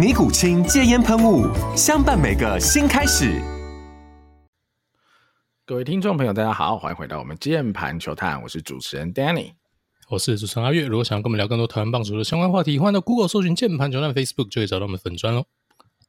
尼古清戒烟喷雾，相伴每个新开始。各位听众朋友，大家好，欢迎回到我们键盘球探，我是主持人 Danny，我是主持人阿月。如果想要跟我们聊更多台湾棒球的相关话题，欢迎到 Google 搜寻键盘球探 Facebook 就可以找到我们粉专喽。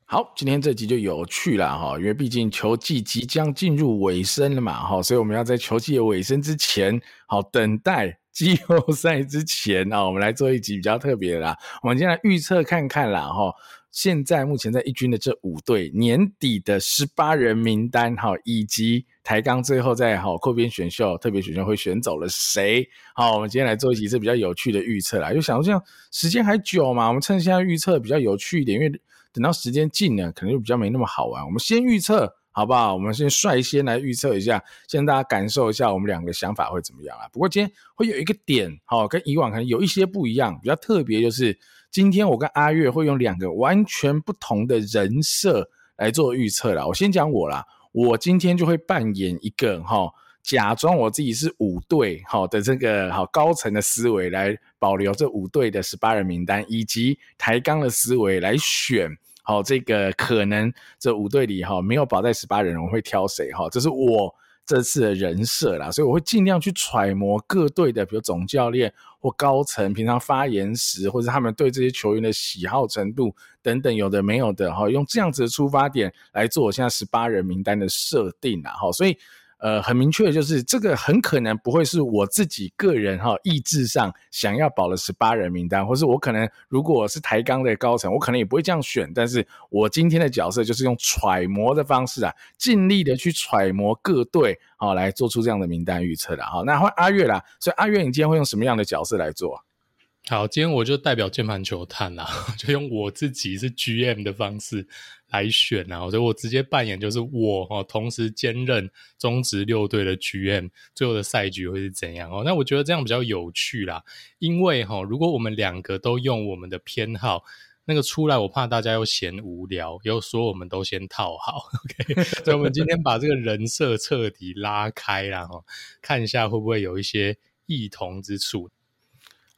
好，今天这集就有趣了哈，因为毕竟球季即将进入尾声了嘛哈，所以我们要在球季的尾声之前，好等待。季后赛之前啊，我们来做一集比较特别的啦。我们今天来预测看看啦，哈。现在目前在一军的这五队年底的十八人名单，哈，以及台钢最后在哈扩编选秀特别选秀会选走了谁？好，我们今天来做一集是比较有趣的预测啦。就想说这样时间还久嘛，我们趁现在预测比较有趣一点，因为等到时间近了，可能就比较没那么好玩。我们先预测。好不好？我们先率先来预测一下，先大家感受一下我们两个想法会怎么样啊？不过今天会有一个点，好，跟以往可能有一些不一样，比较特别就是今天我跟阿月会用两个完全不同的人设来做预测啦。我先讲我啦，我今天就会扮演一个哈，假装我自己是五队好的这个好高层的思维来保留这五队的十八人名单，以及抬杠的思维来选。好，这个可能这五队里哈没有保在十八人，我会挑谁哈？这是我这次的人设啦，所以我会尽量去揣摩各队的，比如总教练或高层平常发言时，或者他们对这些球员的喜好程度等等，有的没有的哈，用这样子的出发点来做我现在十八人名单的设定啦。哈，所以。呃，很明确的就是这个很可能不会是我自己个人哈意志上想要保的十八人名单，或是我可能如果是台钢的高层，我可能也不会这样选。但是我今天的角色就是用揣摩的方式啊，尽力的去揣摩各队，好来做出这样的名单预测的。好，那换阿月啦，所以阿月，你今天会用什么样的角色来做？好，今天我就代表键盘球探啦，就用我自己是 GM 的方式来选啊，所以我直接扮演就是我哦，同时兼任中职六队的 GM，最后的赛局会是怎样哦？那我觉得这样比较有趣啦，因为哈，如果我们两个都用我们的偏好，那个出来，我怕大家又嫌无聊，又说我们都先套好，OK？所以我们今天把这个人设彻底拉开啦，哈，看一下会不会有一些异同之处。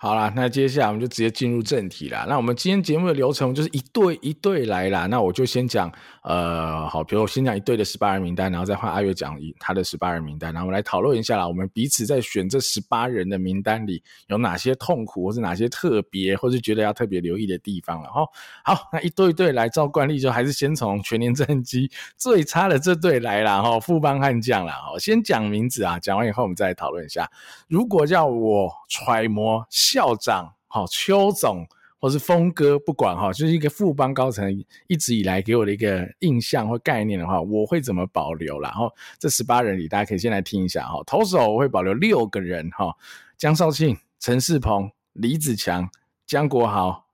好啦，那接下来我们就直接进入正题啦。那我们今天节目的流程就是一对一对来啦。那我就先讲，呃，好，比如我先讲一队的十八人名单，然后再换阿月讲一他的十八人名单，然后我们来讨论一下啦。我们彼此在选这十八人的名单里有哪些痛苦，或是哪些特别，或是觉得要特别留意的地方了哈。好，那一对一对来，照惯例就还是先从全年战绩最差的这队来啦。哈。富邦悍将啦，哈，先讲名字啊，讲完以后我们再来讨论一下。如果叫我揣摩。校长，好，邱总，或是峰哥，不管哈，就是一个富邦高层一直以来给我的一个印象或概念的话，我会怎么保留？然后这十八人里，大家可以先来听一下哈。投手我会保留六个人哈，江少庆、陈世鹏、李子强、江国豪、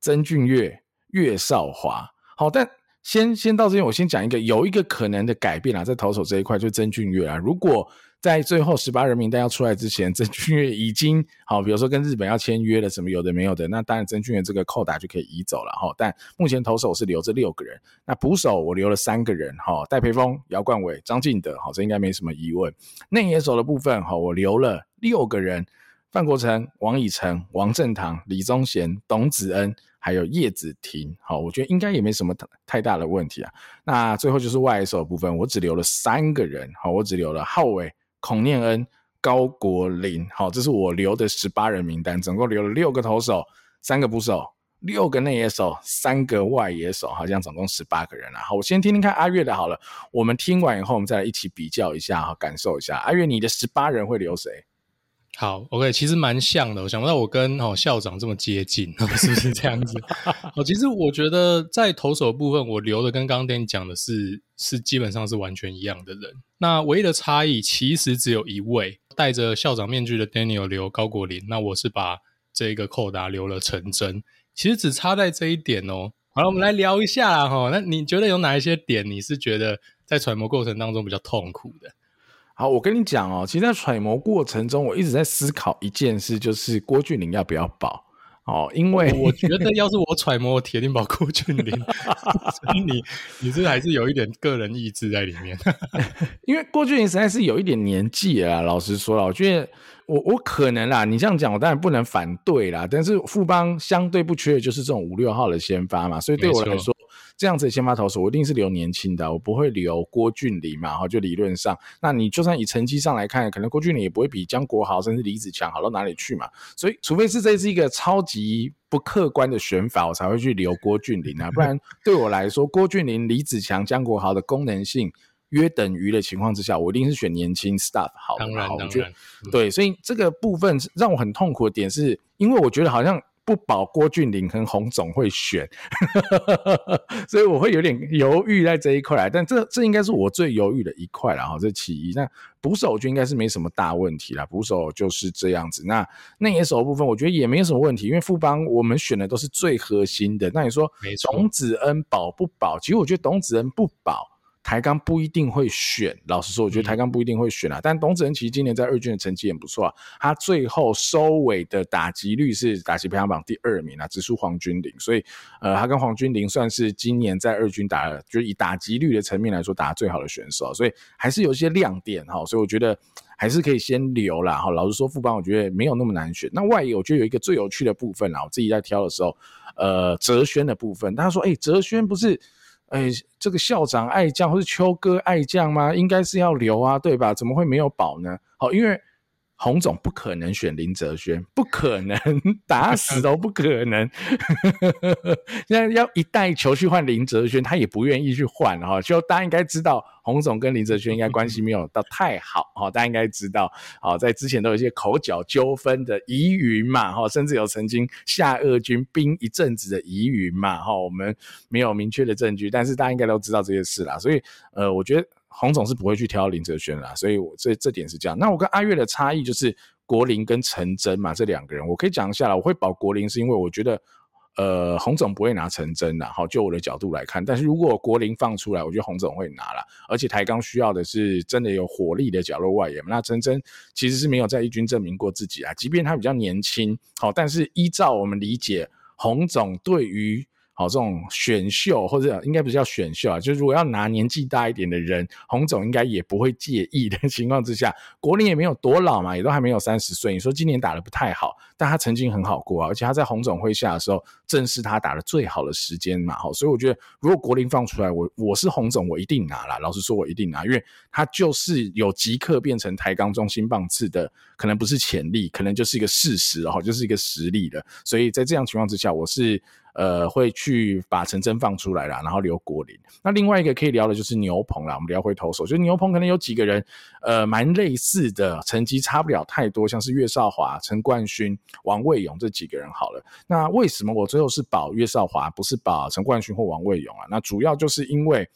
曾俊岳、岳少华。好，但先先到这边，我先讲一个有一个可能的改变啊，在投手这一块就曾俊岳啊，如果。在最后十八人名单要出来之前，曾俊岳已经好，比如说跟日本要签约了，什么有的没有的，那当然曾俊岳这个扣打就可以移走了哈。但目前投手是留着六个人，那捕手我留了三个人哈，戴培峰、姚冠伟、张敬德，好，这应该没什么疑问。内野手的部分哈，我留了六个人，范国成、王以诚、王正堂、李宗贤、董子恩，还有叶子廷，好，我觉得应该也没什么太大的问题啊。那最后就是外野手部分，我只留了三个人，好，我只留了浩伟。孔念恩、高国林，好，这是我留的十八人名单，总共留了六个投手，三个捕手，六个内野手，三个外野手，好像总共十八个人了。好，我先听听看阿月的好了。我们听完以后，我们再来一起比较一下，哈，感受一下。阿月，你的十八人会留谁？好，OK，其实蛮像的。我想不到我跟哦校长这么接近，是不是这样子？哦，其实我觉得在投手部分，我留的跟刚刚 Danny 讲的是是基本上是完全一样的人。那唯一的差异其实只有一位，戴着校长面具的 Daniel 留高国林，那我是把这个扣打留了陈真。其实只差在这一点哦。好了，我们来聊一下啦哈。那你觉得有哪一些点你是觉得在揣摩过程当中比较痛苦的？好，我跟你讲哦，其实，在揣摩过程中，我一直在思考一件事，就是郭俊林要不要保哦，因为我觉得要是我揣摩，我铁定保郭俊麟。所以你，你这还是有一点个人意志在里面。因为郭俊林实在是有一点年纪了，老实说了，我觉得我我可能啦，你这样讲，我当然不能反对啦。但是富邦相对不缺的就是这种五六号的先发嘛，所以对我来说。这样子的先发投手，我一定是留年轻的，我不会留郭俊麟嘛，哈，就理论上，那你就算以成绩上来看，可能郭俊麟也不会比江国豪甚至李子强好到哪里去嘛，所以除非是这是一个超级不客观的选法，我才会去留郭俊麟啊，不然对我来说，郭俊麟、李子强、江国豪的功能性约等于的情况之下，我一定是选年轻 staff 好的，当然，当然，对，所以这个部分让我很痛苦的点是，因为我觉得好像。不保郭俊麟和洪总会选，所以我会有点犹豫在这一块，但这这应该是我最犹豫的一块了哈，这其一。那捕手我觉得应该是没什么大问题了，捕手就是这样子。那内野手部分我觉得也没什么问题，因为富邦我们选的都是最核心的。那你说董子恩保不保？其实我觉得董子恩不保。台钢不一定会选，老实说，我觉得台钢不一定会选啊。嗯、但董子恩其实今年在二军的成绩也不错啊，他最后收尾的打击率是打击排行榜第二名啊，只输黄君玲。所以，呃，他跟黄君玲算是今年在二军打，就是以打击率的层面来说，打得最好的选手，所以还是有一些亮点哈。所以我觉得还是可以先留啦。哈。老实说，副帮我觉得没有那么难选。那外野我觉得有一个最有趣的部分啦，我自己在挑的时候，呃，哲轩的部分，大家说，哎、欸，哲轩不是。哎，这个校长爱将或是秋哥爱将吗？应该是要留啊，对吧？怎么会没有保呢？好，因为。洪总不可能选林哲轩，不可能，打死都不可能。现在要一带球去换林哲轩，他也不愿意去换哈。就大家应该知道，洪总跟林哲轩应该关系没有到太好哈。大家应该知道，好，在之前都有一些口角纠纷的疑云嘛哈，甚至有曾经下二军兵一阵子的疑云嘛哈。我们没有明确的证据，但是大家应该都知道这些事啦。所以呃，我觉得。洪总是不会去挑林哲轩啦，所以我这这点是这样。那我跟阿跃的差异就是国林跟陈真嘛，这两个人我可以讲一下啦。我会保国林是因为我觉得，呃，洪总不会拿陈真啦。好，就我的角度来看，但是如果国林放出来，我觉得洪总会拿啦。而且台钢需要的是真的有火力的角落外援。那陈真其实是没有在一军证明过自己啊，即便他比较年轻，好，但是依照我们理解，洪总对于好，这种选秀或者应该不是叫选秀啊，就是如果要拿年纪大一点的人，洪总应该也不会介意的情况之下，国林也没有多老嘛，也都还没有三十岁。你说今年打得不太好，但他曾经很好过啊，而且他在洪总麾下的时候，正是他打得最好的时间嘛。好，所以我觉得如果国林放出来，我我是洪总，我一定拿啦。老实说，我一定拿，因为他就是有即刻变成台钢中心棒次的，可能不是潜力，可能就是一个事实哦，就是一个实力的。所以在这样情况之下，我是。呃，会去把陈真放出来啦，然后留国林。那另外一个可以聊的就是牛棚啦，我们聊回投手，就是牛棚可能有几个人，呃，蛮类似的，成绩差不了太多，像是岳少华、陈冠勋、王卫勇这几个人好了。那为什么我最后是保岳少华，不是保陈冠勋或王卫勇啊？那主要就是因为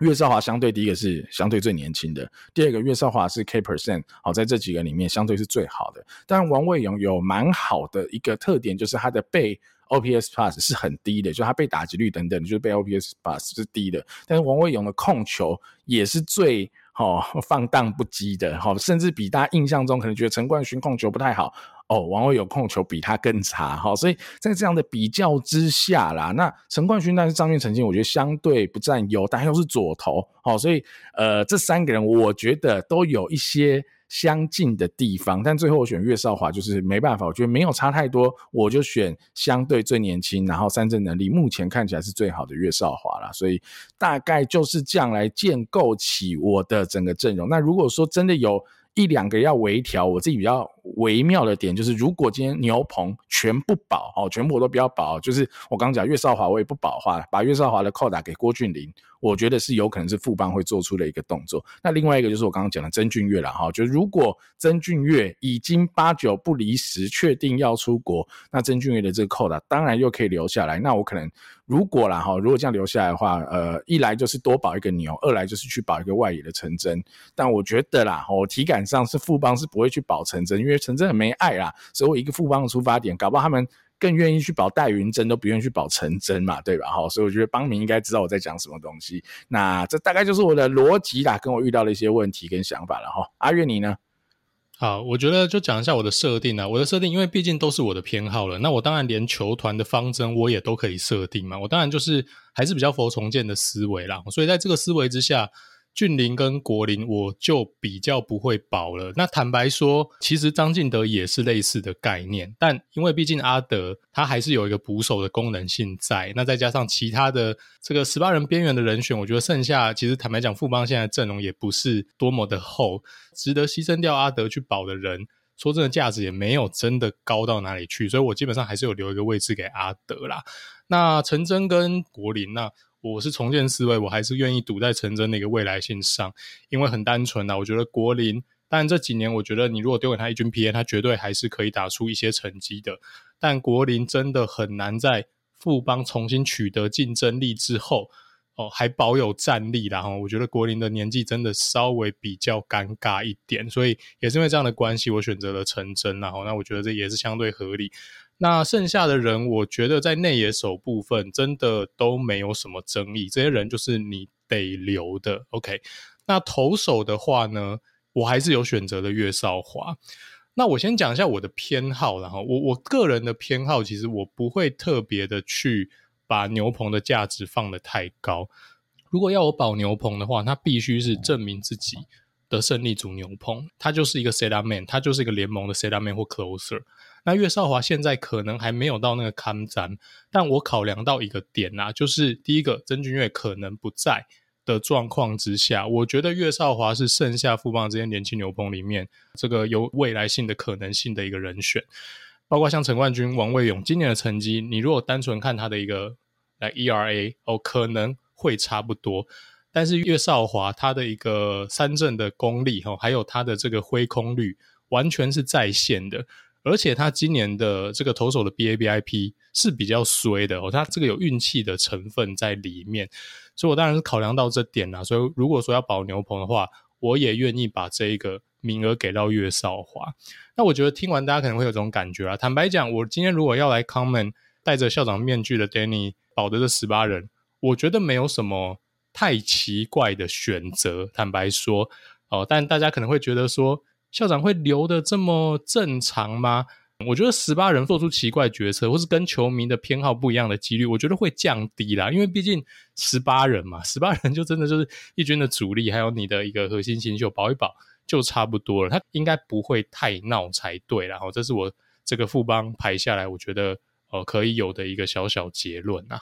岳少华相对第一个是相对最年轻的，第二个岳少华是 K percent，好，在这几个里面相对是最好的。但王卫勇有蛮好的一个特点，就是他的背。OPS Plus 是很低的，就他被打击率等等，就是被 OPS Plus 是低的。但是王卫勇的控球也是最哦放荡不羁的，好，甚至比大家印象中可能觉得陈冠勋控球不太好哦，王卫勇控球比他更差，哈。所以在这样的比较之下啦，那陈冠勋但是账面成绩我觉得相对不占优，但又是左投，好，所以呃这三个人我觉得都有一些。相近的地方，但最后我选岳少华，就是没办法，我觉得没有差太多，我就选相对最年轻，然后三振能力目前看起来是最好的岳少华啦，所以大概就是这样来建构起我的整个阵容。那如果说真的有一两个要微调，我自己比较微妙的点就是，如果今天牛棚全不保哦，全部我都不要保，就是我刚刚讲岳少华我也不保的话，把岳少华的扣打给郭俊霖，我觉得是有可能是富邦会做出的一个动作。那另外一个就是我刚刚讲的曾俊岳了哈，就如果曾俊岳已经八九不离十，确定要出国，那曾俊岳的这个扣打当然又可以留下来，那我可能。如果啦哈，如果这样留下来的话，呃，一来就是多保一个牛，二来就是去保一个外野的陈真。但我觉得啦，我体感上是富邦是不会去保陈真，因为陈真很没爱啦。所以我一个富邦的出发点，搞不好他们更愿意去保戴云真，都不愿意去保陈真嘛，对吧？哈，所以我觉得邦民应该知道我在讲什么东西。那这大概就是我的逻辑啦，跟我遇到的一些问题跟想法了哈。阿月你呢？好，我觉得就讲一下我的设定啊。我的设定，因为毕竟都是我的偏好了，那我当然连球团的方针我也都可以设定嘛。我当然就是还是比较佛重建的思维啦，所以在这个思维之下。俊麟跟国林，我就比较不会保了。那坦白说，其实张敬德也是类似的概念，但因为毕竟阿德他还是有一个捕手的功能性在，那再加上其他的这个十八人边缘的人选，我觉得剩下其实坦白讲，富邦现在阵容也不是多么的厚，值得牺牲掉阿德去保的人，说真的价值也没有真的高到哪里去，所以我基本上还是有留一个位置给阿德啦。那陈真跟国林那。我是重建思维，我还是愿意赌在陈真的一个未来性上，因为很单纯呐。我觉得国林，当然这几年我觉得你如果丢给他一军 PA，他绝对还是可以打出一些成绩的。但国林真的很难在富邦重新取得竞争力之后，哦，还保有战力。然后我觉得国林的年纪真的稍微比较尴尬一点，所以也是因为这样的关系，我选择了陈真。然后那我觉得这也是相对合理。那剩下的人，我觉得在内野手部分真的都没有什么争议，这些人就是你得留的。OK，那投手的话呢，我还是有选择的岳少华。那我先讲一下我的偏好，然后我我个人的偏好，其实我不会特别的去把牛棚的价值放得太高。如果要我保牛棚的话，他必须是证明自己的胜利组牛棚，他就是一个 set up man，他就是一个联盟的 set up man 或 closer。那岳少华现在可能还没有到那个坎站，但我考量到一个点啊，就是第一个曾俊岳可能不在的状况之下，我觉得岳少华是剩下富邦这些年轻牛棚里面这个有未来性的可能性的一个人选，包括像陈冠军、王卫勇今年的成绩，你如果单纯看他的一个来 ERA 哦，可能会差不多，但是岳少华他的一个三振的功力哈，还有他的这个挥空率，完全是在线的。而且他今年的这个投手的 BABIP 是比较衰的哦，他这个有运气的成分在里面，所以我当然是考量到这点啦。所以如果说要保牛棚的话，我也愿意把这一个名额给到岳少华。那我觉得听完大家可能会有种感觉啊。坦白讲，我今天如果要来 comment 戴着校长面具的 Danny 保的这十八人，我觉得没有什么太奇怪的选择。坦白说哦，但大家可能会觉得说。校长会留的这么正常吗？我觉得十八人做出奇怪决策，或是跟球迷的偏好不一样的几率，我觉得会降低啦。因为毕竟十八人嘛，十八人就真的就是一军的主力，还有你的一个核心新秀保一保就差不多了。他应该不会太闹才对。然后这是我这个副帮排下来，我觉得呃可以有的一个小小结论啊。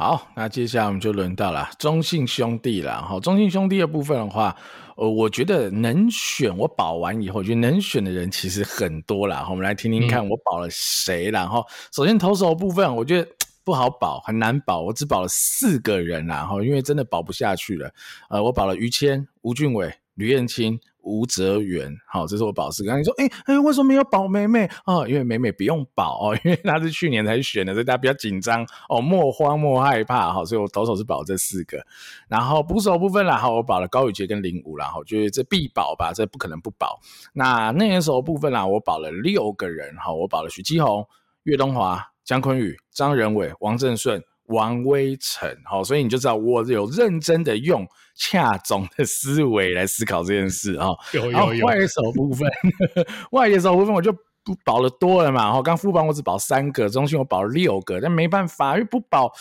好，那接下来我们就轮到了中信兄弟了。哈，中信兄弟的部分的话。呃，我觉得能选我保完以后，我觉得能选的人其实很多啦。我们来听听看我保了谁。然后，首先投手的部分，我觉得不好保，很难保。我只保了四个人啦，哈，因为真的保不下去了。呃，我保了于谦、吴俊伟、吕彦青。吴哲源，好，这是我保四个。你说，哎、欸、哎、欸，为什么没有保美美？哦，因为美美不用保哦，因为她是去年才选的，所以大家比较紧张哦，莫慌莫害怕哈。所以我投手是保这四个，然后捕手部分啦，好，我保了高宇杰跟林武啦，哈，觉得这必保吧，这不可能不保。那内野手部分啦，我保了六个人，哈，我保了许基宏、岳东华、江坤宇、张仁伟、王正顺。王威成，好，所以你就知道我有认真的用恰总的思维来思考这件事啊。有有有。外野手部分，外野手部分我就不保了多了嘛。哈，刚富邦我只保三个，中心我保了六个，但没办法，因为不保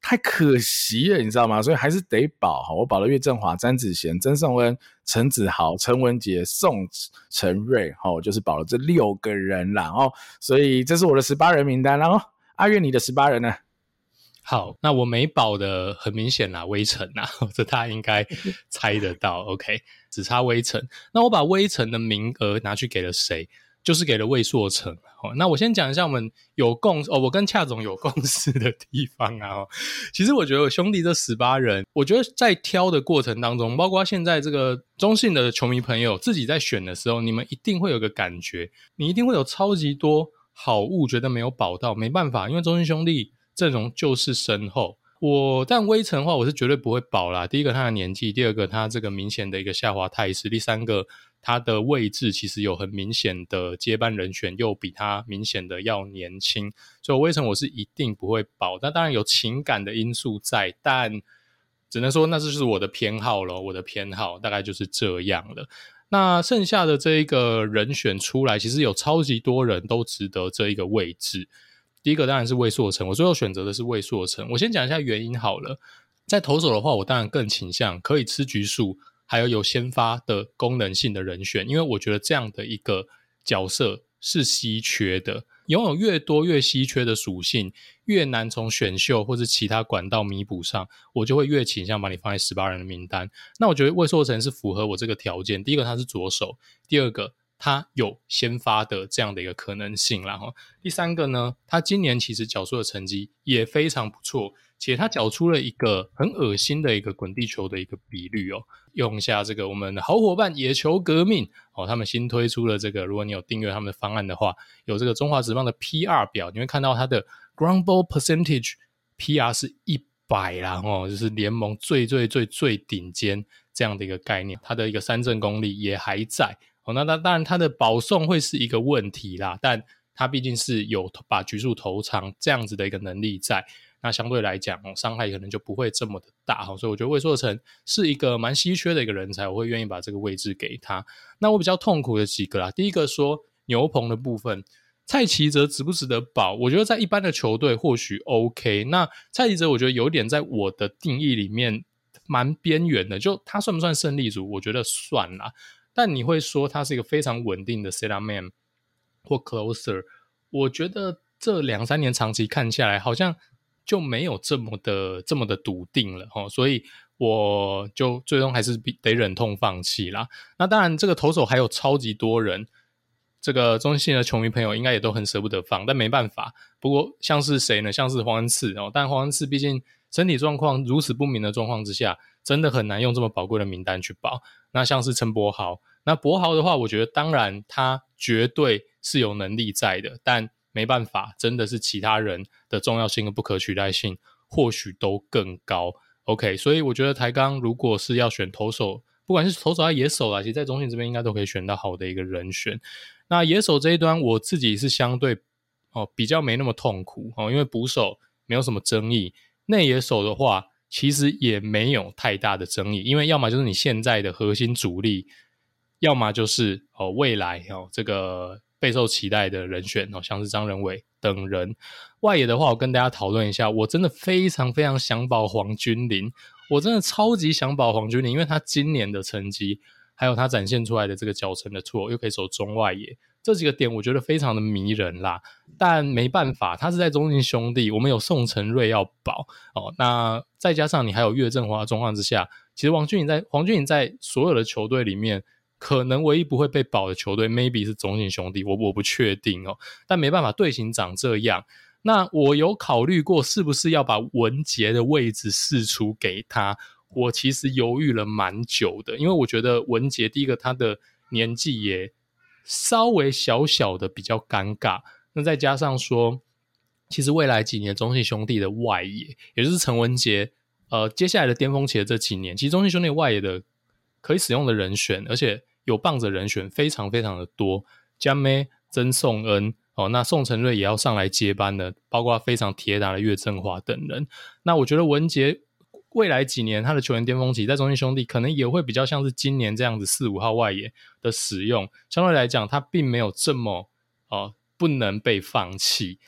太可惜了，你知道吗？所以还是得保。哈，我保了岳振华、詹子贤、曾颂恩、陈子豪、陈文杰、宋陈瑞，哈，我就是保了这六个人啦。哦，所以这是我的十八人名单。然后阿月，你的十八人呢？好，那我没保的很明显啦，微尘呐，这大家应该猜得到。OK，只差微尘。那我把微尘的名额拿去给了谁？就是给了魏硕成。哦，那我先讲一下我们有共哦，我跟恰总有共识的地方啊。其实我觉得我兄弟这十八人，我觉得在挑的过程当中，包括现在这个中信的球迷朋友自己在选的时候，你们一定会有个感觉，你一定会有超级多好物，觉得没有保到，没办法，因为中信兄弟阵容就是深厚。我但威城的话，我是绝对不会保啦。第一个他的年纪，第二个他这个明显的一个下滑态势，第三个。他的位置其实有很明显的接班人选，又比他明显的要年轻，所以威城我是一定不会保。那当然有情感的因素在，但只能说那这就是我的偏好了。我的偏好大概就是这样了。那剩下的这一个人选出来，其实有超级多人都值得这一个位置。第一个当然是魏硕成，我最后选择的是魏硕成。我先讲一下原因好了。在投手的话，我当然更倾向可以吃局数。还有有先发的功能性的人选，因为我觉得这样的一个角色是稀缺的，拥有越多越稀缺的属性，越难从选秀或是其他管道弥补上，我就会越倾向把你放在十八人的名单。那我觉得魏硕成是符合我这个条件，第一个他是左手，第二个他有先发的这样的一个可能性，然后第三个呢，他今年其实缴出的成绩也非常不错。且他缴出了一个很恶心的一个滚地球的一个比率哦，用一下这个我们的好伙伴野球革命哦，他们新推出了这个，如果你有订阅他们的方案的话，有这个中华职棒的 PR 表，你会看到他的 ground ball percentage PR 是一百啦哦，就是联盟最最最最顶尖这样的一个概念，他的一个三振功力也还在哦，那当然他的保送会是一个问题啦，但他毕竟是有把局数投长这样子的一个能力在。那相对来讲，伤害可能就不会这么的大哈，所以我觉得魏硕成是一个蛮稀缺的一个人才，我会愿意把这个位置给他。那我比较痛苦的几个啦，第一个说牛棚的部分，蔡奇哲值不值得保？我觉得在一般的球队或许 OK。那蔡奇哲我觉得有点在我的定义里面蛮边缘的，就他算不算胜利组？我觉得算啦。但你会说他是一个非常稳定的 setup man 或 closer？我觉得这两三年长期看下来，好像。就没有这么的这么的笃定了齁，所以我就最终还是得忍痛放弃啦。那当然，这个投手还有超级多人，这个中信的球迷朋友应该也都很舍不得放，但没办法。不过像是谁呢？像是黄恩赐哦，但黄恩赐毕竟身体状况如此不明的状况之下，真的很难用这么宝贵的名单去保。那像是陈柏豪，那柏豪的话，我觉得当然他绝对是有能力在的，但。没办法，真的是其他人的重要性和不可取代性或许都更高。OK，所以我觉得台钢如果是要选投手，不管是投手还是野手啊，其实在中信这边应该都可以选到好的一个人选。那野手这一端，我自己是相对哦比较没那么痛苦哦，因为捕手没有什么争议，内野手的话其实也没有太大的争议，因为要么就是你现在的核心主力，要么就是哦未来哦这个。备受期待的人选哦，像是张仁伟等人。外野的话，我跟大家讨论一下，我真的非常非常想保黄君麟，我真的超级想保黄君麟，因为他今年的成绩，还有他展现出来的这个脚程的错，又可以守中外野，这几个点我觉得非常的迷人啦。但没办法，他是在中信兄弟，我们有宋晟睿要保哦，那再加上你还有岳振华的状况之下，其实黄君麟在黄君麟在所有的球队里面。可能唯一不会被保的球队，maybe 是中信兄弟，我我不确定哦。但没办法，队形长这样。那我有考虑过是不是要把文杰的位置释出给他。我其实犹豫了蛮久的，因为我觉得文杰第一个他的年纪也稍微小小的比较尴尬。那再加上说，其实未来几年中信兄弟的外野，也就是陈文杰，呃，接下来的巅峰期的这几年，其实中信兄弟外野的。可以使用的人选，而且有棒子人选非常非常的多。江咩、曾颂恩哦，那宋承睿也要上来接班的，包括非常铁打的岳振华等人。那我觉得文杰未来几年他的球员巅峰期，在中信兄弟可能也会比较像是今年这样子四五号外野的使用。相对来讲，他并没有这么哦、呃、不能被放弃。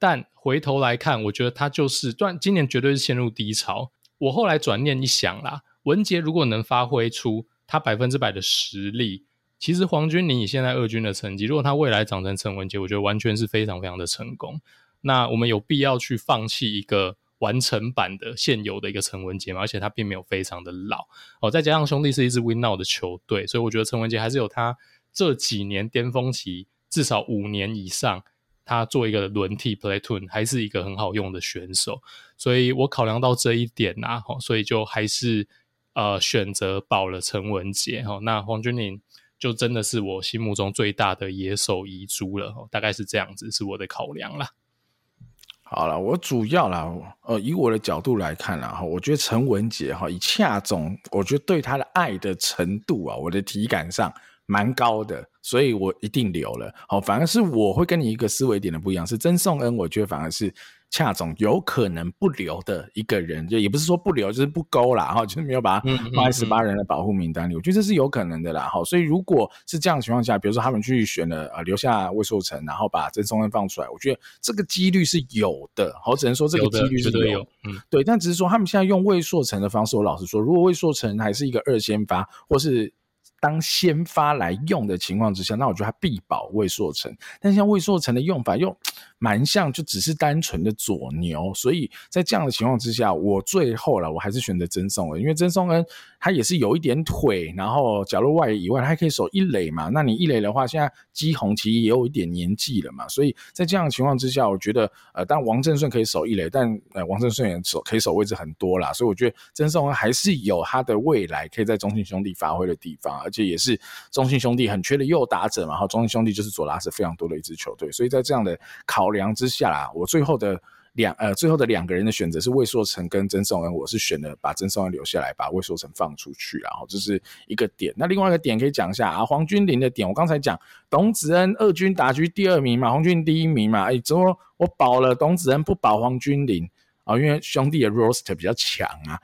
但回头来看，我觉得他就是，断今年绝对是陷入低潮。我后来转念一想啦。文杰如果能发挥出他百分之百的实力，其实黄君麟以现在二军的成绩，如果他未来长成陈文杰，我觉得完全是非常非常的成功。那我们有必要去放弃一个完成版的现有的一个陈文杰嘛，而且他并没有非常的老。哦，再加上兄弟是一支 win now 的球队，所以我觉得陈文杰还是有他这几年巅峰期，至少五年以上，他做一个轮替 platoon 还是一个很好用的选手，所以我考量到这一点呐，哈，所以就还是呃选择保了陈文杰。哈，那黄军麟就真的是我心目中最大的野手遗珠了，大概是这样子，是我的考量啦。好了，我主要啦，呃，以我的角度来看啦，哈，我觉得陈文杰哈，以恰总，我觉得对他的爱的程度啊，我的体感上蛮高的，所以我一定留了。好，反而是我会跟你一个思维点的不一样，是曾颂恩，我觉得反而是。恰总有可能不留的一个人，就也不是说不留，就是不勾啦，哈，就是没有把他放在十八人的保护名单里。我觉得这是有可能的啦，哈。所以如果是这样的情况下，比如说他们去选了呃留下魏硕成，然后把曾松恩放出来，我觉得这个几率是有的。我只能说这个几率是有，嗯，对。但只是说他们现在用魏硕成的方式，我老实说，如果魏硕成还是一个二先发，或是。当先发来用的情况之下，那我觉得他必保魏硕成。但像魏硕成的用法又蛮像，就只是单纯的左牛。所以在这样的情况之下，我最后了，我还是选择曾颂恩，因为曾颂恩他也是有一点腿，然后角落外以外，他还可以守一垒嘛。那你一垒的话，现在基宏其实也有一点年纪了嘛。所以在这样的情况之下，我觉得呃，当然王正顺可以守一垒，但呃，王正顺也守可以守位置很多啦。所以我觉得曾颂恩还是有他的未来可以在中信兄弟发挥的地方。而且也是中信兄弟很缺的右打者嘛，然后中信兄弟就是左打者非常多的一支球队，所以在这样的考考量之下啦，我最后的两呃最后的两个人的选择是魏硕成跟曾颂恩，我是选了把曾颂恩留下来，把魏硕成放出去，然后这是一个点。那另外一个点可以讲一下啊，黄君麟的点，我刚才讲董子恩二军打局第二名嘛，黄君麟第一名嘛，哎，怎么我保了董子恩不保黄君麟？啊，因为兄弟的 roster 比较强啊，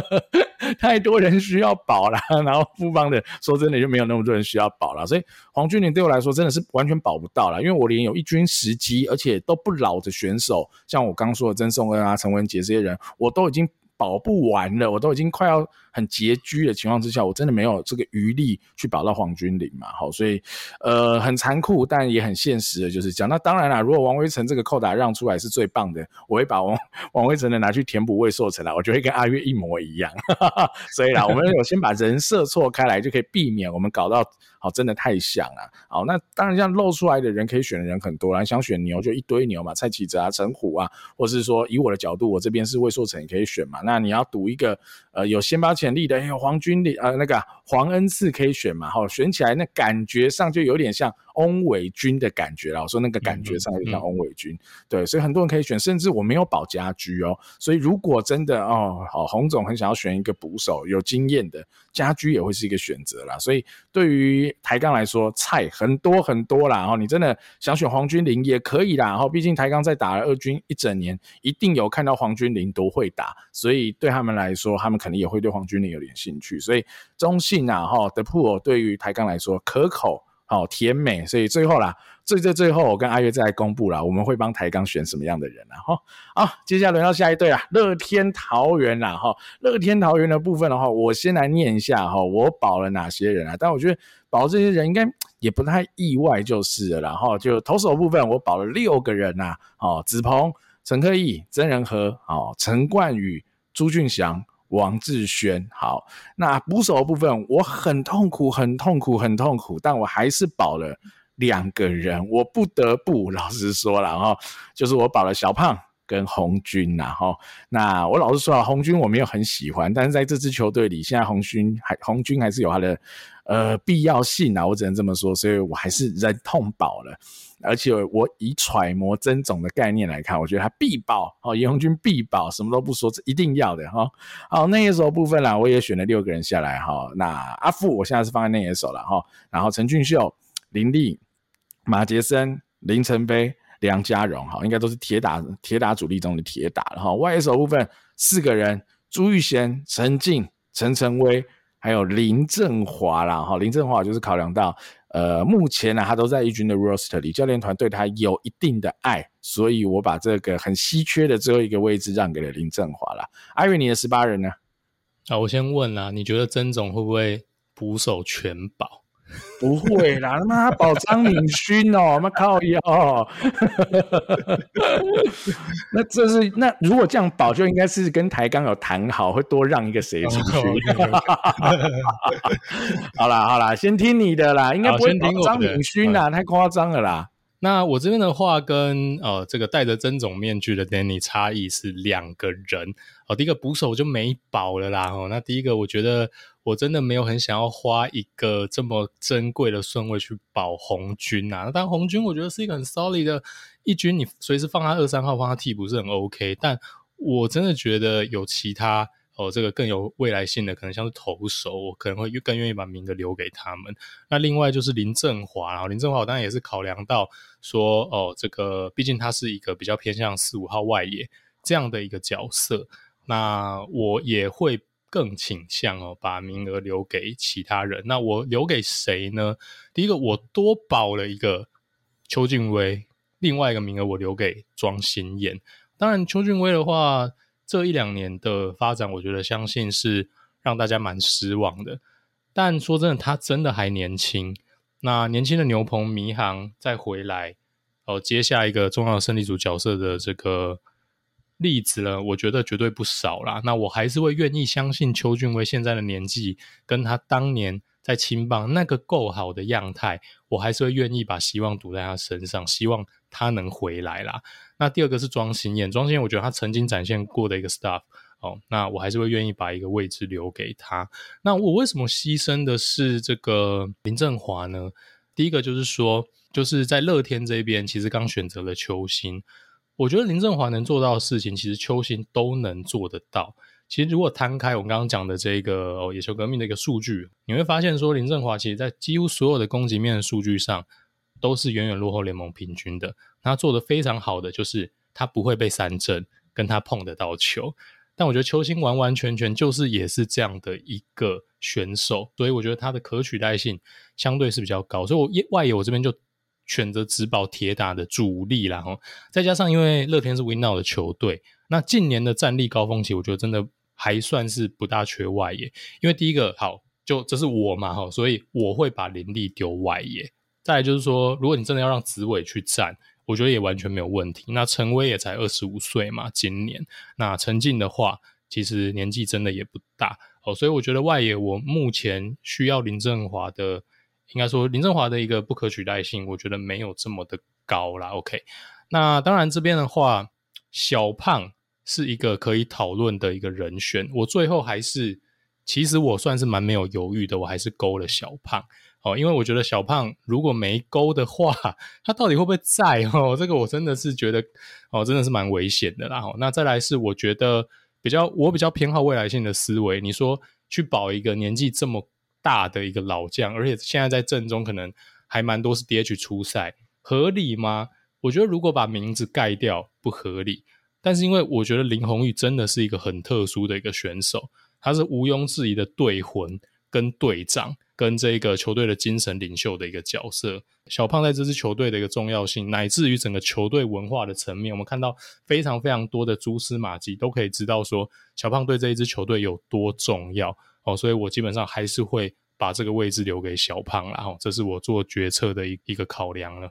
太多人需要保了，然后富邦的说真的就没有那么多人需要保了，所以黄俊麟对我来说真的是完全保不到了，因为我连有一军时机，而且都不老的选手，像我刚说的曾颂恩啊、陈文杰这些人，我都已经保不完了，我都已经快要。很拮据的情况之下，我真的没有这个余力去保到黄军麟嘛，好，所以呃很残酷，但也很现实的，就是讲。那当然啦，如果王威成这个扣打让出来是最棒的，我会把王王威成的拿去填补魏硕成啦，我觉得跟阿跃一模一样。所以啦，我们有先把人设错开来，就可以避免我们搞到好真的太像了。好，那当然像露出来的人可以选的人很多啦，想选牛就一堆牛嘛，蔡启哲啊、陈虎啊，或是说以我的角度，我这边是魏硕成也可以选嘛。那你要赌一个呃有先发潜力的，有黄军力呃，那个黄恩赐可以选嘛？哈，选起来那感觉上就有点像翁伟军的感觉啦。我说那个感觉上有点像翁伟军，对，所以很多人可以选，甚至我没有保家居哦。所以如果真的哦，好，洪总很想要选一个捕手有经验的，家居也会是一个选择啦。所以对于台钢来说，菜很多很多啦。然后你真的想选黄军麟也可以啦。然后毕竟台钢在打了二军一整年，一定有看到黄军麟多会打，所以对他们来说，他们肯定也会对黄军麟有点兴趣，所以中信啊，哈的 pool 对于台钢来说可口，好甜美，所以最后啦，最最最后我跟阿月再来公布啦，我们会帮台钢选什么样的人啊？哈，好，接下来轮到下一队啊，乐天桃园啦，哈，乐天桃园的部分的话，我先来念一下哈，我保了哪些人啊？但我觉得保这些人应该也不太意外就是了，然后就投手部分我保了六个人呐，哦，子鹏、陈克义、曾仁和、哦，陈冠宇、朱俊祥。王志轩，好，那捕手部分我很痛苦，很痛苦，很痛苦，但我还是保了两个人，我不得不老实说了哈，就是我保了小胖跟红军然后，那我老实说啊，红军我没有很喜欢，但是在这支球队里，现在红军还红军还是有他的呃必要性啊，我只能这么说，所以我还是忍痛保了。而且我以揣摩曾总的概念来看，我觉得他必保哦，严红军必保，什么都不说，这一定要的哈。好，内野手部分啦，我也选了六个人下来哈。那阿富我现在是放在内野手了哈。然后陈俊秀、林立、马杰森、林承飞、梁家荣哈，应该都是铁打铁打主力中的铁打了哈。外野手部分四个人：朱玉贤、陈静、陈晨威，还有林振华啦哈。林振华就是考量到。呃，目前呢、他都在一军的 roster 里，教练团对他有一定的爱，所以我把这个很稀缺的最后一个位置让给了林振华了。艾瑞，你的十八人呢？啊，我先问啦，你觉得曾总会不会捕手全保？不会啦，他妈保张敏勋哦，妈靠腰、哦。那这是那如果这样保，就应该是跟台钢有谈好，会多让一个谁出去。好啦好啦，先听你的啦，应该不会保张敏勋啦，太夸张了啦。那我这边的话跟呃这个戴着曾总面具的 Danny 差异是两个人哦，第一个捕手就没保了啦哦。那第一个我觉得我真的没有很想要花一个这么珍贵的顺位去保红军啊。但红军我觉得是一个很 solid 的一军，你随时放他二三号放他替补是很 OK。但我真的觉得有其他。哦，这个更有未来性的，可能像是投手，我可能会更愿意把名额留给他们。那另外就是林振华，然后林振华我当然也是考量到说，哦，这个毕竟他是一个比较偏向四五号外野这样的一个角色，那我也会更倾向哦，把名额留给其他人。那我留给谁呢？第一个我多保了一个邱俊威，另外一个名额我留给庄心妍。当然邱俊威的话。这一两年的发展，我觉得相信是让大家蛮失望的。但说真的，他真的还年轻。那年轻的牛棚迷航再回来，哦，接下一个重要胜利组角色的这个例子呢，我觉得绝对不少啦。那我还是会愿意相信邱俊威现在的年纪，跟他当年在青棒那个够好的样态，我还是会愿意把希望赌在他身上，希望他能回来啦。那第二个是庄心燕，庄心燕我觉得他曾经展现过的一个 stuff 哦，那我还是会愿意把一个位置留给他。那我为什么牺牲的是这个林振华呢？第一个就是说，就是在乐天这边，其实刚选择了邱心，我觉得林振华能做到的事情，其实邱星都能做得到。其实如果摊开我们刚刚讲的这个哦野球革命的一个数据，你会发现说林振华其实在几乎所有的攻击面的数据上，都是远远落后联盟平均的。他做的非常好的就是他不会被三振，跟他碰得到球。但我觉得邱星完完全全就是也是这样的一个选手，所以我觉得他的可取代性相对是比较高。所以我外野我这边就选择只保铁打的主力啦。哈，再加上因为乐天是 Win Now 的球队，那近年的战力高峰期，我觉得真的还算是不大缺外野。因为第一个好，就这是我嘛哈，所以我会把林立丢外野。再来就是说，如果你真的要让子伟去站，我觉得也完全没有问题。那陈威也才二十五岁嘛，今年。那陈进的话，其实年纪真的也不大哦，所以我觉得外野我目前需要林振华的，应该说林振华的一个不可取代性，我觉得没有这么的高啦。OK，那当然这边的话，小胖是一个可以讨论的一个人选。我最后还是，其实我算是蛮没有犹豫的，我还是勾了小胖。哦，因为我觉得小胖如果没勾的话，他到底会不会在？哦，这个我真的是觉得，哦，真的是蛮危险的啦。那再来是我觉得比较，我比较偏好未来性的思维。你说去保一个年纪这么大的一个老将，而且现在在阵中可能还蛮多是 DH 出赛，合理吗？我觉得如果把名字盖掉不合理，但是因为我觉得林泓育真的是一个很特殊的一个选手，他是毋庸置疑的队魂跟队长。跟这个球队的精神领袖的一个角色，小胖在这支球队的一个重要性，乃至于整个球队文化的层面，我们看到非常非常多的蛛丝马迹，都可以知道说小胖对这一支球队有多重要哦。所以我基本上还是会把这个位置留给小胖啦，哦，这是我做决策的一一个考量了。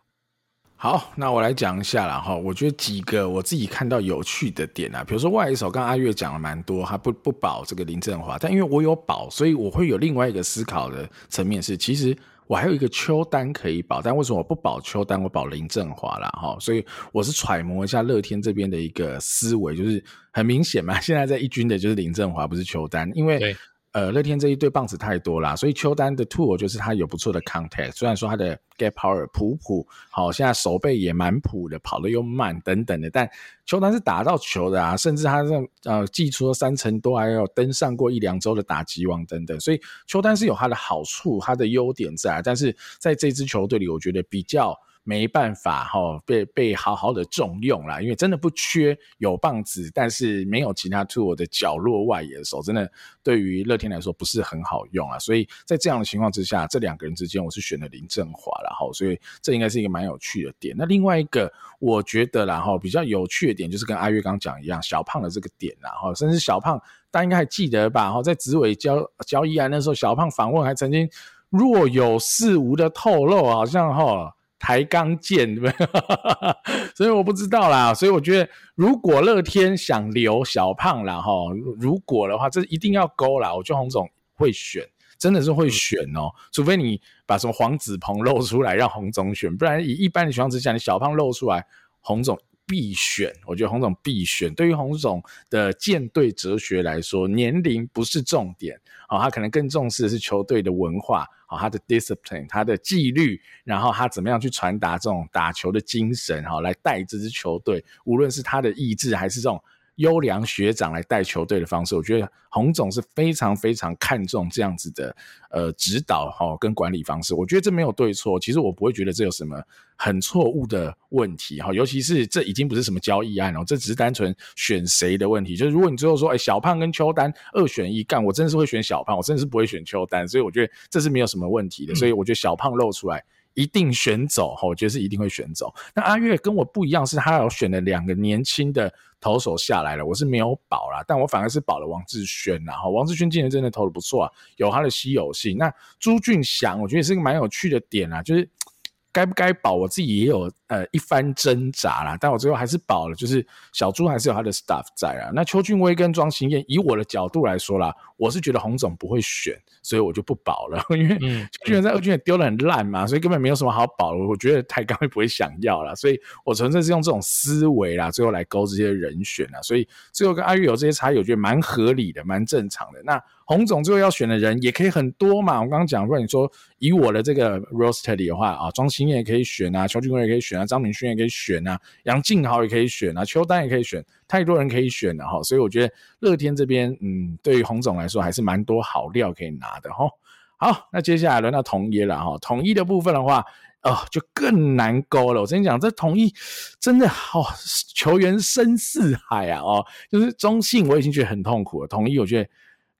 好，那我来讲一下啦哈。我觉得几个我自己看到有趣的点啊，比如说外一手，刚刚阿月讲了蛮多，他不不保这个林振华，但因为我有保，所以我会有另外一个思考的层面是，其实我还有一个邱丹可以保，但为什么我不保邱丹，我保林振华啦哈？所以我是揣摩一下乐天这边的一个思维，就是很明显嘛，现在在一军的就是林振华，不是邱丹，因为。呃，乐天这一对棒子太多啦，所以邱丹的 tool 就是他有不错的 contact，虽然说他的 get power 普普，好，现在手背也蛮普的，跑得又慢等等的，但邱丹是打到球的啊，甚至他这呃季初三成多，还有登上过一两周的打击王等等，所以邱丹是有他的好处，他的优点在，但是在这支球队里，我觉得比较。没办法哈，被被好好的重用啦，因为真的不缺有棒子，但是没有其他 t o o 的角落外野手，真的对于乐天来说不是很好用啊。所以在这样的情况之下，这两个人之间，我是选了林振华了哈。所以这应该是一个蛮有趣的点。那另外一个，我觉得然后比较有趣的点，就是跟阿月刚讲一样，小胖的这个点然后甚至小胖大家应该还记得吧？哈，在指尾交交易案那时候，小胖访问还曾经。若有似无的透露，好像哈台钢剑对不对？所以我不知道啦。所以我觉得，如果乐天想留小胖啦，哈，如果的话，这一定要勾啦。我觉得洪总会选，真的是会选哦。除非你把什么黄子鹏露出来让洪总选，不然以一般的情况之下，你小胖露出来，洪总。必选，我觉得洪总必选。对于洪总的舰队哲学来说，年龄不是重点，哦，他可能更重视的是球队的文化，哦，他的 discipline，他的纪律，然后他怎么样去传达这种打球的精神，哈，来带这支球队，无论是他的意志还是这种。优良学长来带球队的方式，我觉得洪总是非常非常看重这样子的呃指导哈跟管理方式。我觉得这没有对错，其实我不会觉得这有什么很错误的问题哈。尤其是这已经不是什么交易案哦，这只是单纯选谁的问题。就是如果你最后说，哎，小胖跟邱丹二选一干，我真的是会选小胖，我真的是不会选邱丹。所以我觉得这是没有什么问题的。所以我觉得小胖露出来。一定选走哈，我觉得是一定会选走。那阿月跟我不一样，是他有选了两个年轻的投手下来了，我是没有保啦，但我反而是保了王志轩啦哈。王志轩今年真的投的不错啊，有他的稀有性。那朱俊祥，我觉得也是个蛮有趣的点啊，就是。该不该保？我自己也有呃一番挣扎啦，但我最后还是保了。就是小朱还是有他的 stuff 在啊。那邱俊威跟庄心燕，以我的角度来说啦，我是觉得洪总不会选，所以我就不保了。因为邱俊威在二军也丢得很烂嘛，所以根本没有什么好保的。我觉得台钢也不会想要啦，所以我纯粹是用这种思维啦，最后来勾这些人选啦。所以最后跟阿月有这些差异，我觉得蛮合理的，蛮正常的。那。洪总最后要选的人也可以很多嘛，我刚刚讲，如果你说以我的这个 roster 里的话啊，庄昕谚也可以选啊，邱俊辉也可以选啊，张敏勋也可以选啊，杨敬豪也可以选啊，邱丹也可以选，太多人可以选了哈，所以我觉得乐天这边，嗯，对于洪总来说还是蛮多好料可以拿的哈。好，那接下来轮到统一了哈，统一的部分的话，哦，就更难勾了。我跟你讲，这统一真的好，球员深似海啊，哦，就是中信我已经觉得很痛苦了，统一我觉得。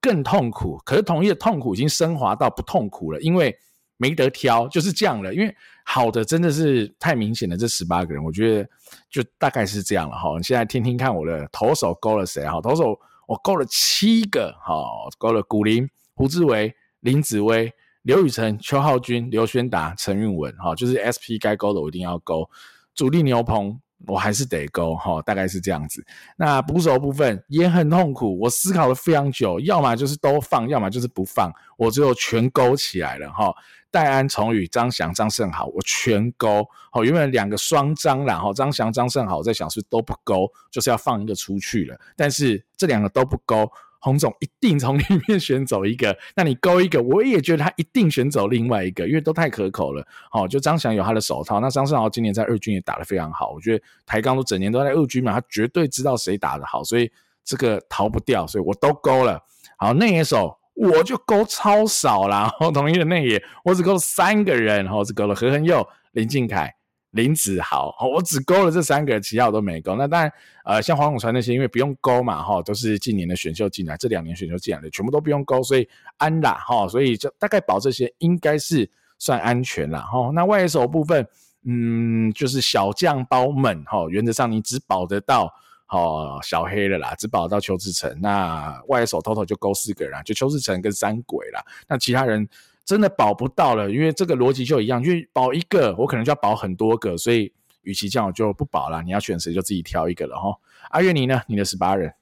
更痛苦，可是统一的痛苦已经升华到不痛苦了，因为没得挑，就是这样了。因为好的真的是太明显了，这十八个人，我觉得就大概是这样了哈。你现在听听看，我的投手勾了谁哈？投手我勾了七个哈，勾了古林、胡志伟、林子威、刘宇辰、邱浩君、刘轩达、陈韵文哈，就是 SP 该勾的我一定要勾，主力牛棚。我还是得勾哈，大概是这样子。那捕手部分也很痛苦，我思考了非常久，要么就是都放，要么就是不放，我最后全勾起来了哈。戴安、崇宇、张翔、张胜豪，我全勾。好，原本两个双张，然后张翔、张胜豪，我在想是不是都不勾，就是要放一个出去了。但是这两个都不勾。洪总一定从里面选走一个，那你勾一个，我也觉得他一定选走另外一个，因为都太可口了。好，就张翔有他的手套，那张胜豪今年在二军也打得非常好，我觉得台钢都整年都在二军嘛，他绝对知道谁打得好，所以这个逃不掉，所以我都勾了。好，内野手我就勾超少啦，然后统一的内野我只勾了三个人，然后只勾了何恒佑、林靖凯。林子豪，我只勾了这三个，其他我都没勾。那当然，呃，像黄永传那些，因为不用勾嘛，哈，都是近年的选秀进来，这两年选秀进来的，全部都不用勾，所以安啦，哈，所以就大概保这些应该是算安全了，哈。那外手部分，嗯，就是小将包们，哈，原则上你只保得到，哈，小黑了啦，只保得到邱志成。那外手 total 就勾四个人，就邱志成跟三鬼啦，那其他人。真的保不到了，因为这个逻辑就一样，因为保一个，我可能就要保很多个，所以与其这样，我就不保了。你要选谁，就自己挑一个了哈。阿月你呢？你的十八人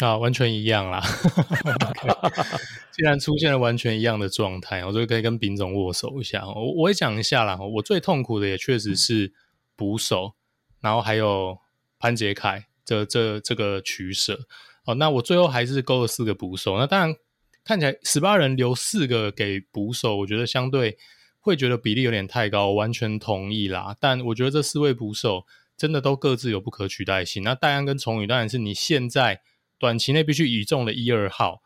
啊，完全一样啦。既然出现了完全一样的状态，我就可以跟丙总握手一下。我我也讲一下啦。我最痛苦的也确实是捕手，然后还有潘杰凯这这这个取舍。哦，那我最后还是勾了四个捕手。那当然。看起来十八人留四个给捕手，我觉得相对会觉得比例有点太高，完全同意啦。但我觉得这四位捕手真的都各自有不可取代性。那戴安跟崇宇当然是你现在短期内必须倚重的一二号。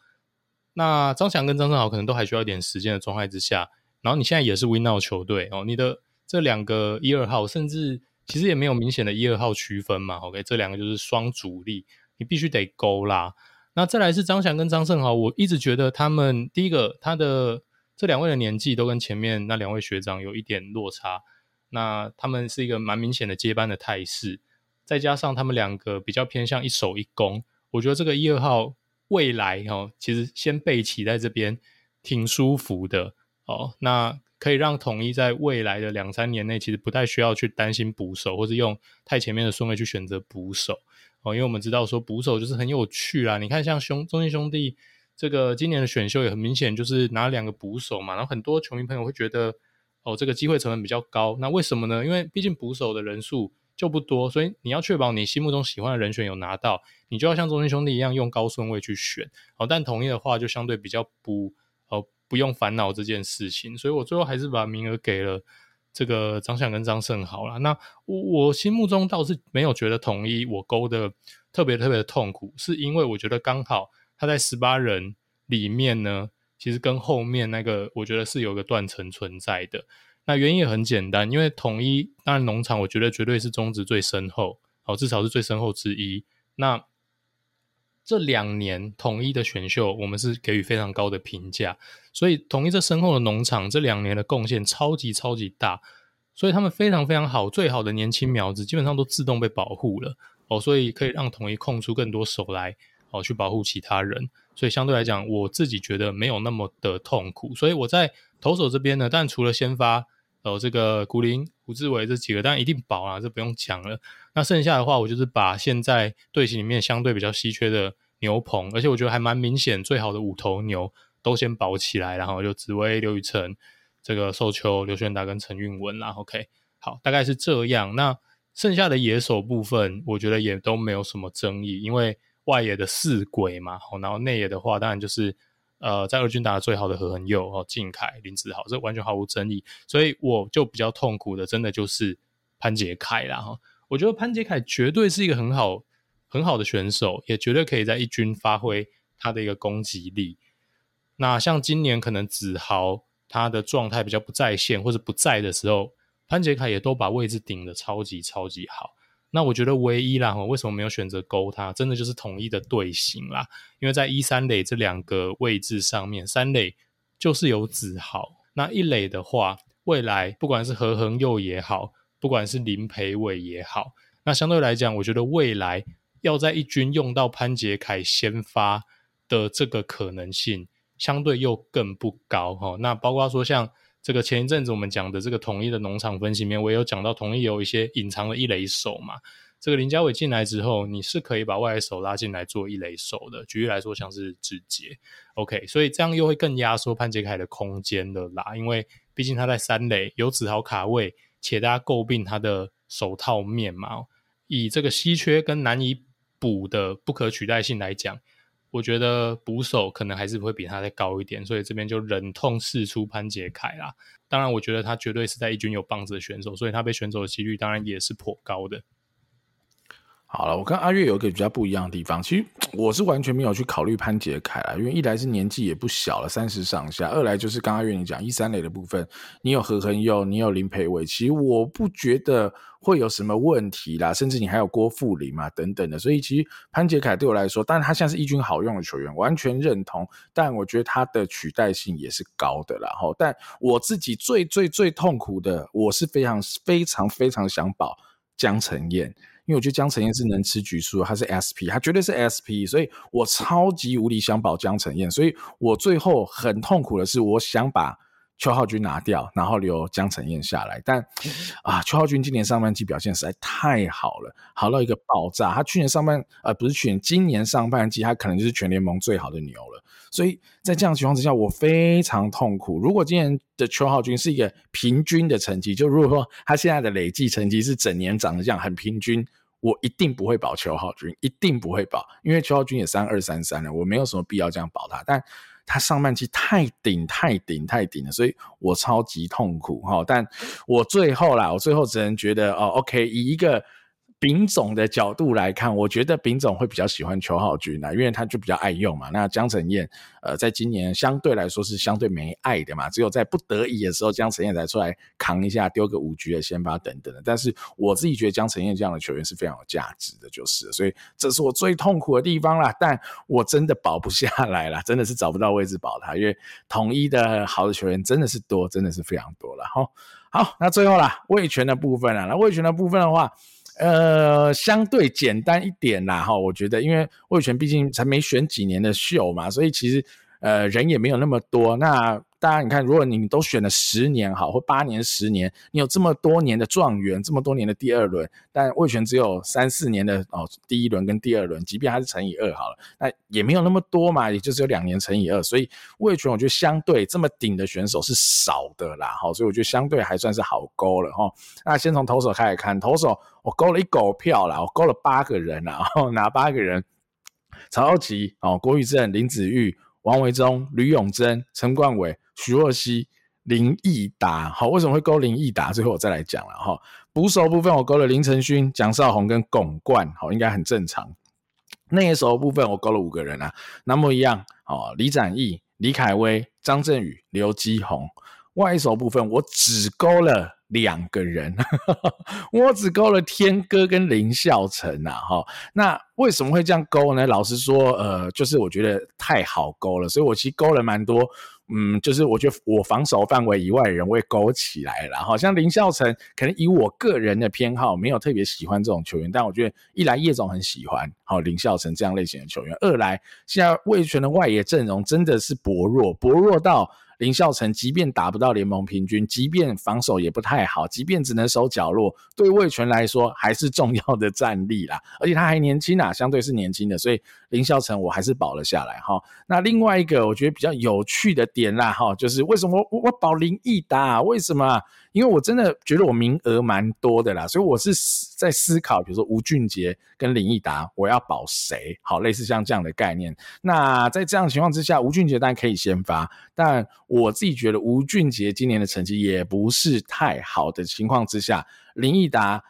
那张翔跟张胜豪可能都还需要一点时间的状态之下，然后你现在也是 win now 球队哦，你的这两个一二号，甚至其实也没有明显的一二号区分嘛。OK，这两个就是双主力，你必须得勾啦。那再来是张翔跟张胜豪，我一直觉得他们第一个，他的这两位的年纪都跟前面那两位学长有一点落差，那他们是一个蛮明显的接班的态势，再加上他们两个比较偏向一守一攻，我觉得这个一二号未来哦，其实先备齐在这边挺舒服的哦，那可以让统一在未来的两三年内，其实不太需要去担心捕手，或是用太前面的顺位去选择捕手哦，因为我们知道说捕手就是很有趣啦。你看像兄中信兄弟这个今年的选秀也很明显，就是拿两个捕手嘛，然后很多球迷朋友会觉得哦，这个机会成本比较高。那为什么呢？因为毕竟捕手的人数就不多，所以你要确保你心目中喜欢的人选有拿到，你就要像中信兄弟一样用高顺位去选哦。但统一的话就相对比较不。哦不用烦恼这件事情，所以我最后还是把名额给了这个张相跟张胜豪啦。那我我心目中倒是没有觉得统一我勾的特别特别的痛苦，是因为我觉得刚好他在十八人里面呢，其实跟后面那个我觉得是有个断层存在的。那原因也很简单，因为统一当然农场我觉得绝对是中职最深厚，好，至少是最深厚之一。那这两年统一的选秀，我们是给予非常高的评价，所以统一这身后的农场这两年的贡献超级超级大，所以他们非常非常好，最好的年轻苗子基本上都自动被保护了哦，所以可以让统一空出更多手来哦去保护其他人，所以相对来讲，我自己觉得没有那么的痛苦，所以我在投手这边呢，但除了先发。然后，这个古林、胡志伟这几个当然一定保啊，这不用讲了。那剩下的话，我就是把现在队形里面相对比较稀缺的牛棚，而且我觉得还蛮明显，最好的五头牛都先保起来，然后就紫薇、刘宇辰、这个寿秋、刘轩达跟陈韵文啦。OK，好，大概是这样。那剩下的野手部分，我觉得也都没有什么争议，因为外野的四鬼嘛，然后内野的话，当然就是。呃，在二军打的最好的何恒佑哦，靖凯、林子豪，这完全毫无争议。所以我就比较痛苦的，真的就是潘杰凯啦哈。我觉得潘杰凯绝对是一个很好很好的选手，也绝对可以在一军发挥他的一个攻击力。那像今年可能子豪他的状态比较不在线或者不在的时候，潘杰凯也都把位置顶的超级超级好。那我觉得唯一啦，为什么没有选择勾他？真的就是统一的队形啦，因为在一三垒这两个位置上面，三垒就是有子豪，那一垒的话，未来不管是何恒佑也好，不管是林培伟也好，那相对来讲，我觉得未来要在一军用到潘杰凯先发的这个可能性，相对又更不高哈。那包括说像。这个前一阵子我们讲的这个统一的农场分析面，我也有讲到统一有一些隐藏的一垒手嘛。这个林家伟进来之后，你是可以把外野手拉进来做一垒手的。举例来说，像是志杰，OK，所以这样又会更压缩潘杰凯的空间的啦。因为毕竟他在三垒有子豪卡位，且大家诟病他的手套面嘛。以这个稀缺跟难以补的不可取代性来讲。我觉得捕手可能还是会比他再高一点，所以这边就忍痛试出潘杰凯啦。当然，我觉得他绝对是在一军有棒子的选手，所以他被选走的几率当然也是颇高的。好了，我跟阿月有一个比较不一样的地方，其实 我是完全没有去考虑潘杰凯啦，因为一来是年纪也不小了，三十上下；二来就是刚刚阿月你讲一三垒的部分，你有何恒佑，你有林培伟，其实我不觉得会有什么问题啦，甚至你还有郭富林嘛等等的，所以其实潘杰凯对我来说，当然他现在是一军好用的球员，完全认同，但我觉得他的取代性也是高的啦。齁，但我自己最最最痛苦的，我是非常非常非常想保江承燕。因为我觉得江晨燕是能吃局数，他是 SP，他绝对是 SP，所以我超级无理想保江晨燕，所以我最后很痛苦的是，我想把邱浩军拿掉，然后留江晨燕下来，但 啊，邱浩军今年上半季表现实在太好了，好到一个爆炸，他去年上半呃不是去年，今年上半季他可能就是全联盟最好的牛了，所以在这样的情况之下，我非常痛苦。如果今年的邱浩军是一个平均的成绩，就如果说他现在的累计成绩是整年长得这样很平均。我一定不会保邱浩军，一定不会保，因为邱浩军也三二三三了，我没有什么必要这样保他。但他上半期太顶太顶太顶了，所以我超级痛苦哈。但我最后啦，我最后只能觉得哦，OK，以一个。丙总的角度来看，我觉得丙总会比较喜欢邱浩军啊，因为他就比较爱用嘛。那江承燕，呃，在今年相对来说是相对没爱的嘛，只有在不得已的时候，江承燕才出来扛一下，丢个五局的先发等等的。但是我自己觉得江承燕这样的球员是非常有价值的，就是，所以这是我最痛苦的地方啦。但我真的保不下来了，真的是找不到位置保他，因为统一的好的球员真的是多，真的是非常多了。哈，好，那最后啦，味全的部分啊，那味全的部分的话。呃，相对简单一点啦，哈，我觉得，因为魏全毕竟才没选几年的秀嘛，所以其实呃人也没有那么多。那大家你看，如果你都选了十年好，或八年、十年，你有这么多年的状元，这么多年的第二轮，但魏全只有三四年的哦，第一轮跟第二轮，即便它是乘以二好了，那也没有那么多嘛，也就是有两年乘以二，所以魏全我觉得相对这么顶的选手是少的啦，好，所以我觉得相对还算是好勾了哈。那先从投手开始看，投手我勾了一狗票啦，我勾了八个人啦，然后哪八个人？曹祐齐、哦，郭育正、林子玉、王维中、吕永贞、陈冠伟、徐若曦、林奕达。好，为什么会勾林奕达？最后我再来讲了哈。捕手部分我勾了林承勋、蒋少红跟巩冠，好，应该很正常。内野手部分我勾了五个人啊，那么一样哦，李展毅、李凯威、张振宇、刘基宏。外手部分我只勾了两个人，我只勾了天哥跟林孝成呐，哈，那为什么会这样勾呢？老实说，呃，就是我觉得太好勾了，所以我其实勾了蛮多，嗯，就是我觉得我防守范围以外的人我也勾起来了，好像林孝成可能以我个人的偏好没有特别喜欢这种球员，但我觉得一来叶总很喜欢，好林孝成这样类型的球员，二来现在魏全的外野阵容真的是薄弱，薄弱到。林孝成即便打不到联盟平均，即便防守也不太好，即便只能守角落，对魏权来说还是重要的战力啦。而且他还年轻啊，相对是年轻的，所以林孝成我还是保了下来哈。那另外一个我觉得比较有趣的点啦哈，就是为什么我我保林毅达？为什么？因为我真的觉得我名额蛮多的啦，所以我是在思考，比如说吴俊杰跟林奕达，我要保谁？好，类似像这样的概念。那在这样的情况之下，吴俊杰当然可以先发，但我自己觉得吴俊杰今年的成绩也不是太好的情况之下，林奕达，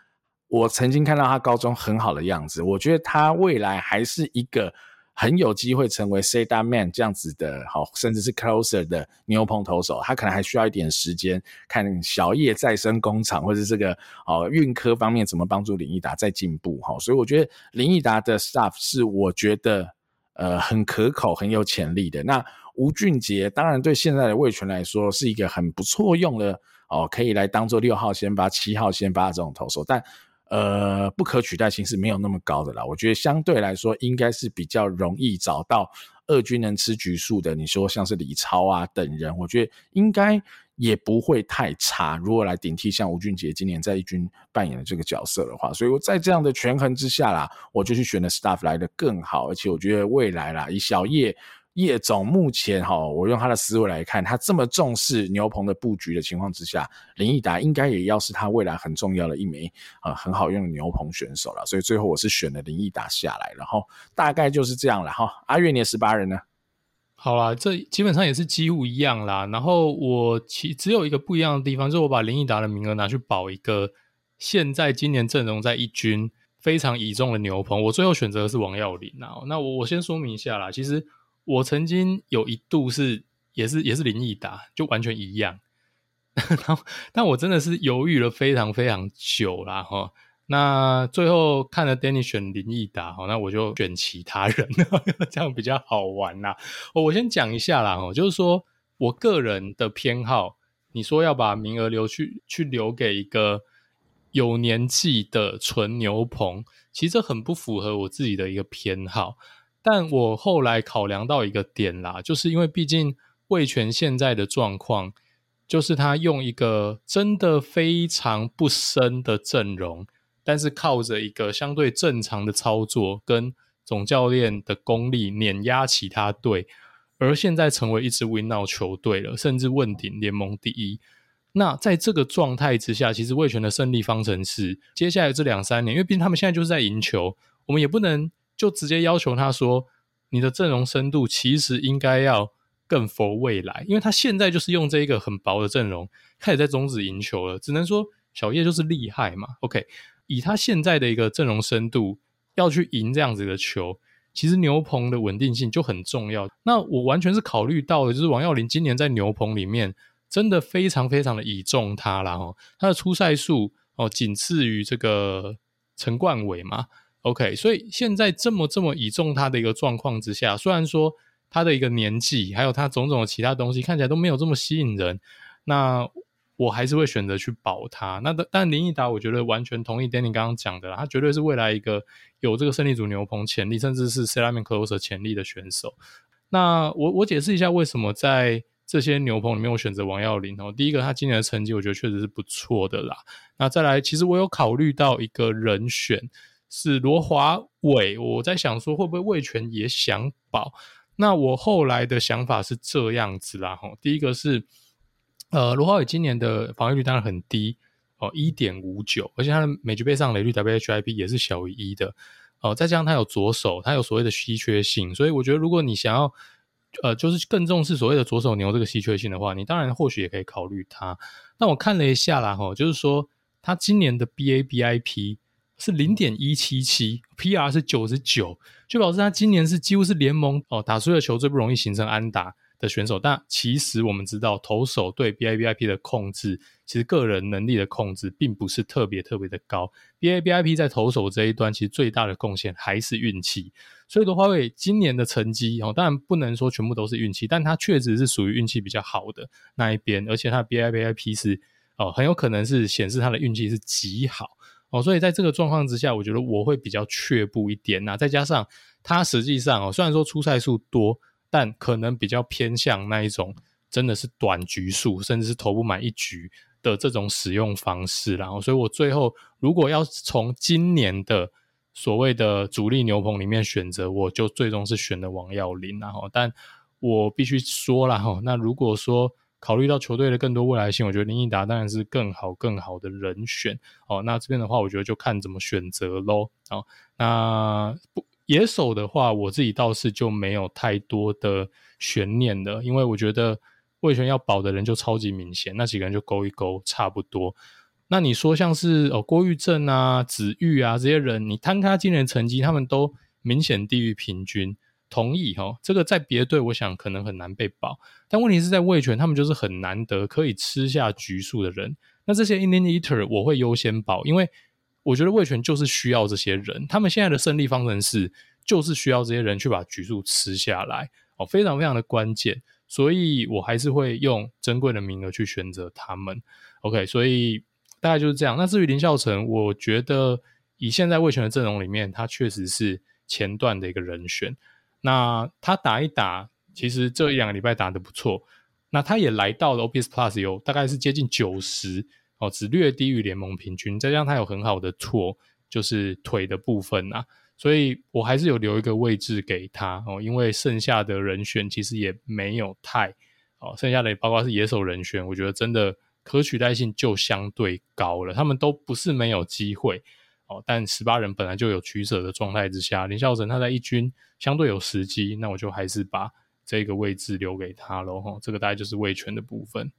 我曾经看到他高中很好的样子，我觉得他未来还是一个。很有机会成为 Say That Man 这样子的，好，甚至是 Closer 的牛棚投手，他可能还需要一点时间，看小叶再生工厂或者这个哦运科方面怎么帮助林奕达再进步，哈，所以我觉得林奕达的 Stuff 是我觉得呃很可口、很有潜力的。那吴俊杰当然对现在的魏全来说是一个很不错用的哦，可以来当做六号先发、七号先发这种投手，但。呃，不可取代性是没有那么高的啦。我觉得相对来说，应该是比较容易找到二军能吃局数的。你说像是李超啊等人，我觉得应该也不会太差。如果来顶替像吴俊杰今年在一军扮演的这个角色的话，所以我在这样的权衡之下啦，我就去选的 Stuff 来得更好。而且我觉得未来啦，以小叶。叶总目前哈，我用他的思维来看，他这么重视牛棚的布局的情况之下，林毅达应该也要是他未来很重要的一枚啊、呃、很好用的牛棚选手了。所以最后我是选了林毅达下来，然后大概就是这样了哈。阿月，你的十八人呢？好啦，这基本上也是几乎一样啦。然后我其只有一个不一样的地方，就是我把林毅达的名额拿去保一个现在今年阵容在一军非常倚重的牛棚。我最后选择的是王跃霖啊。那我我先说明一下啦，其实。我曾经有一度是也是也是林奕达，就完全一样。然后，但我真的是犹豫了非常非常久啦哈。那最后看了 Danny 选林奕达哈，那我就选其他人，这样比较好玩啦。我先讲一下啦哈，就是说我个人的偏好，你说要把名额留去去留给一个有年纪的纯牛棚，其实很不符合我自己的一个偏好。但我后来考量到一个点啦，就是因为毕竟魏全现在的状况，就是他用一个真的非常不深的阵容，但是靠着一个相对正常的操作跟总教练的功力碾压其他队，而现在成为一支 Win Now 球队了，甚至问鼎联盟第一。那在这个状态之下，其实魏全的胜利方程式，接下来这两三年，因为毕竟他们现在就是在赢球，我们也不能。就直接要求他说：“你的阵容深度其实应该要更 for 未来，因为他现在就是用这一个很薄的阵容开始在终止赢球了。只能说小叶就是厉害嘛。OK，以他现在的一个阵容深度要去赢这样子的球，其实牛棚的稳定性就很重要。那我完全是考虑到的，就是王耀林今年在牛棚里面真的非常非常的倚重他啦齁，他的出赛数哦仅次于这个陈冠伟嘛。” OK，所以现在这么这么倚重他的一个状况之下，虽然说他的一个年纪，还有他种种的其他东西看起来都没有这么吸引人，那我还是会选择去保他。那但林奕达，我觉得完全同意 Danny 刚刚讲的，他绝对是未来一个有这个胜利组牛棚潜力，甚至是 Salmon Closer 潜力的选手。那我我解释一下为什么在这些牛棚里面，我选择王耀林哦。第一个，他今年的成绩我觉得确实是不错的啦。那再来，其实我有考虑到一个人选是罗华伟，我在想说会不会魏全也想保。那我后来的想法是这样子啦，哈，第一个是，呃，罗华伟今年的防御率当然很低哦，一点五九，而且他的每局被上垒率 WHIP 也是小于一的哦，再加上他有左手，他有所谓的稀缺性，所以我觉得如果你想要。呃，就是更重视所谓的左手牛这个稀缺性的话，你当然或许也可以考虑它。那我看了一下啦，哈，就是说他今年的 BABIP 是零点一七七，PR 是九十九，就表示他今年是几乎是联盟哦打出的球最不容易形成安打的选手，但其实我们知道，投手对 BABIP 的控制，其实个人能力的控制并不是特别特别的高。BABIP 在投手这一端，其实最大的贡献还是运气。所以罗华伟今年的成绩哦，当然不能说全部都是运气，但他确实是属于运气比较好的那一边，而且他的 BABIP 是哦，很有可能是显示他的运气是极好哦。所以在这个状况之下，我觉得我会比较却步一点呐。再加上他实际上哦，虽然说出赛数多。但可能比较偏向那一种，真的是短局数，甚至是投不满一局的这种使用方式。然后，所以我最后如果要从今年的所谓的主力牛棚里面选择，我就最终是选的王跃霖。然后，但我必须说了哈，那如果说考虑到球队的更多未来性，我觉得林奕达当然是更好更好的人选。哦，那这边的话，我觉得就看怎么选择喽。哦，那不。野手的话，我自己倒是就没有太多的悬念了，因为我觉得味全要保的人就超级明显，那几个人就勾一勾差不多。那你说像是哦郭育正啊、子玉啊这些人，你摊开今年成绩，他们都明显低于平均。同意哈、哦，这个在别队我想可能很难被保，但问题是在味全，他们就是很难得可以吃下局数的人。那这些 inning eater 我会优先保，因为。我觉得味全就是需要这些人，他们现在的胜利方程式就是需要这些人去把局数吃下来哦，非常非常的关键，所以我还是会用珍贵的名额去选择他们。OK，所以大概就是这样。那至于林孝成，我觉得以现在味全的阵容里面，他确实是前段的一个人选。那他打一打，其实这一两个礼拜打得不错，那他也来到了 OPS Plus 有大概是接近九十。哦，只略低于联盟平均，再加上他有很好的错，就是腿的部分啊，所以我还是有留一个位置给他哦，因为剩下的人选其实也没有太哦，剩下的也包括是野手人选，我觉得真的可取代性就相对高了，他们都不是没有机会哦，但十八人本来就有取舍的状态之下，林孝成他在一军相对有时机，那我就还是把这个位置留给他喽，哈，这个大概就是卫权的部分。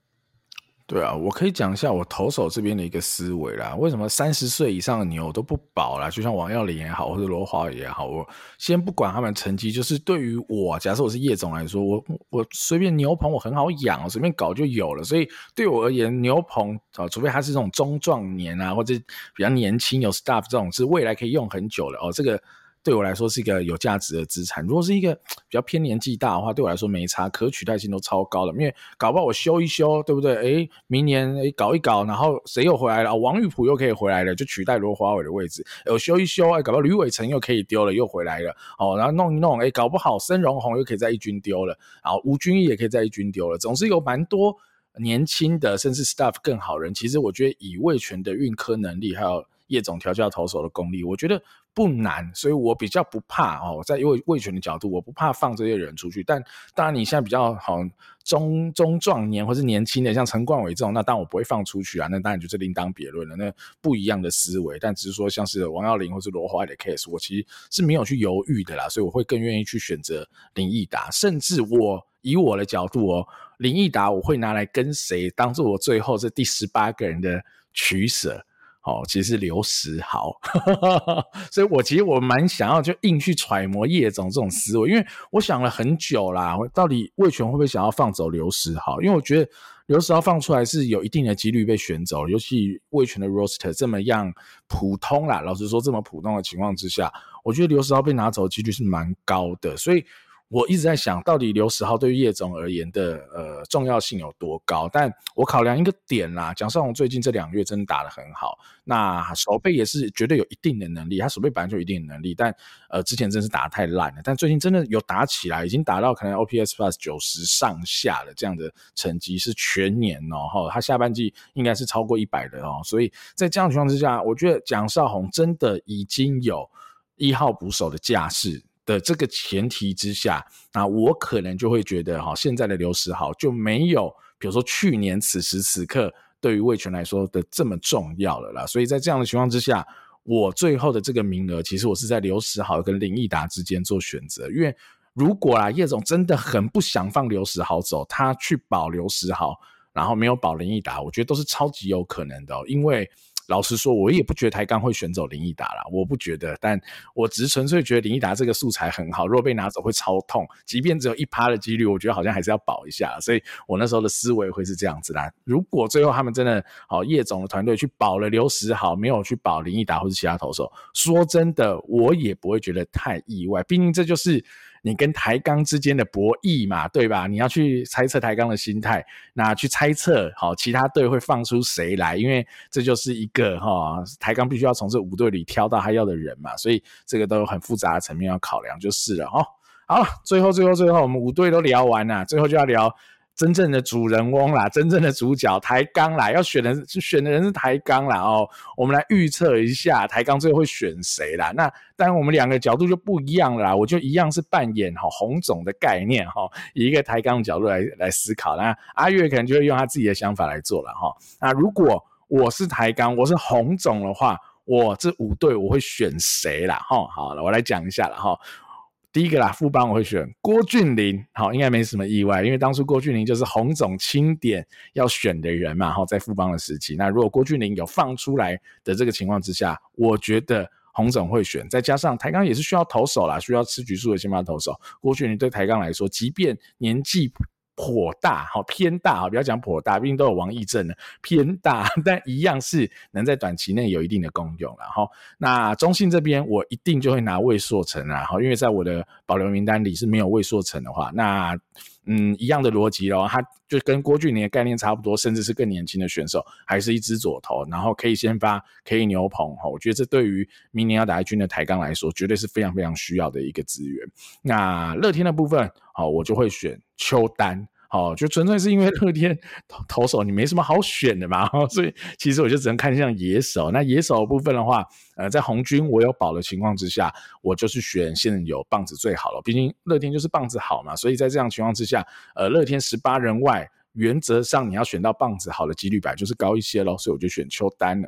对啊，我可以讲一下我投手这边的一个思维啦。为什么三十岁以上的牛都不保啦？就像王耀林也好，或者罗华也好，我先不管他们成绩，就是对于我，假设我是叶总来说，我我随便牛棚我很好养，我随便搞就有了。所以对我而言，牛棚啊，除非他是这种中壮年啊，或者比较年轻有 staff 这种，是未来可以用很久的哦。这个。对我来说是一个有价值的资产。如果是一个比较偏年纪大的话，对我来说没差，可取代性都超高的。因为搞不好我修一修，对不对？诶，明年诶搞一搞，然后谁又回来了？王玉普又可以回来了，就取代罗华伟的位置。我修一修，诶搞不好吕伟成又可以丢了，又回来了。哦，然后弄一弄，诶搞不好申荣宏又可以在一军丢了，然后吴君义也可以在一军丢了。总是有蛮多年轻的，甚至 staff 更好人。其实我觉得以味全的运科能力，还有叶总调教投手的功力，我觉得。不难，所以我比较不怕哦。在味味全的角度，我不怕放这些人出去。但当然，你现在比较好中中壮年或是年轻的，像陈冠伟这种，那当然我不会放出去啊。那当然就是另当别论了。那不一样的思维，但只是说像是王耀林或是罗华的 case，我其实是没有去犹豫的啦。所以我会更愿意去选择林毅达，甚至我以我的角度哦，林毅达我会拿来跟谁当做我最后这第十八个人的取舍。哦，其实是刘时豪，所以我其实我蛮想要就硬去揣摩叶总这种思维，因为我想了很久啦，到底味全会不会想要放走刘时豪？因为我觉得刘时豪放出来是有一定的几率被选走，尤其味全的 roster 这么样普通啦，老实说这么普通的情况之下，我觉得刘时豪被拿走的几率是蛮高的，所以我一直在想到底刘时豪对于叶总而言的呃重要性有多高？但我考量一个点啦，蒋少宏最近这两个月真的打得很好，那守备也是绝对有一定的能力，他守备本来就有一定的能力，但呃之前真是打得太烂了，但最近真的有打起来，已经打到可能 OPS Plus 九十上下的这样的成绩，是全年哦，哈，他下半季应该是超过一百的哦，所以在这样的情况之下，我觉得蒋少红真的已经有一号捕手的架势。的这个前提之下，那我可能就会觉得哈，现在的刘时豪就没有，比如说去年此时此刻对于味全来说的这么重要了啦。所以在这样的情况之下，我最后的这个名额，其实我是在刘时豪跟林奕达之间做选择。因为如果啊叶总真的很不想放刘时豪走，他去保刘时豪，然后没有保林奕达，我觉得都是超级有可能的哦，因为。老实说，我也不觉得台钢会选走林奕达啦，我不觉得，但我只是纯粹觉得林奕达这个素材很好，如果被拿走会超痛，即便只有一趴的几率，我觉得好像还是要保一下，所以我那时候的思维会是这样子啦。如果最后他们真的好，叶总的团队去保了刘时好，没有去保林奕达或是其他投手，说真的，我也不会觉得太意外，毕竟这就是。你跟台钢之间的博弈嘛，对吧？你要去猜测台钢的心态，那去猜测好其他队会放出谁来，因为这就是一个哈台钢必须要从这五队里挑到他要的人嘛，所以这个都有很复杂的层面要考量，就是了哈。好，最后最后最后，我们五队都聊完了，最后就要聊。真正的主人翁啦，真正的主角抬杠啦，要选的是选的人是抬杠啦哦。我们来预测一下抬杠最后会选谁啦？那当然我们两个角度就不一样了啦。我就一样是扮演哈红总的概念哈，以一个抬杠的角度来来思考。那阿月可能就会用他自己的想法来做了哈。那如果我是抬杠，我是红总的话，我这五队我会选谁啦？哈，好了，我来讲一下了哈。第一个啦，副帮我会选郭俊霖，好，应该没什么意外，因为当初郭俊霖就是洪总钦点要选的人嘛，好，在副帮的时期，那如果郭俊霖有放出来的这个情况之下，我觉得洪总会选，再加上台钢也是需要投手啦，需要吃局数的先发投手，郭俊霖对台钢来说，即便年纪。火大，哈偏大，哈不要讲火大，毕竟都有王溢正的，偏大，但一样是能在短期内有一定的功用了哈。那中信这边，我一定就会拿魏硕成啊，哈，因为在我的保留名单里是没有魏硕成的话，那。嗯，一样的逻辑咯，他就跟郭俊麟的概念差不多，甚至是更年轻的选手，还是一支左投，然后可以先发，可以牛棚哈。我觉得这对于明年要打一军的抬杠来说，绝对是非常非常需要的一个资源。那乐天的部分，好，我就会选邱丹。哦，就纯粹是因为乐天投投手你没什么好选的嘛，所以其实我就只能看像野手。那野手的部分的话，呃，在红军我有保的情况之下，我就是选现有棒子最好了。毕竟乐天就是棒子好嘛，所以在这样情况之下，呃，乐天十八人外，原则上你要选到棒子好的几率本来就是高一些咯，所以我就选邱丹了。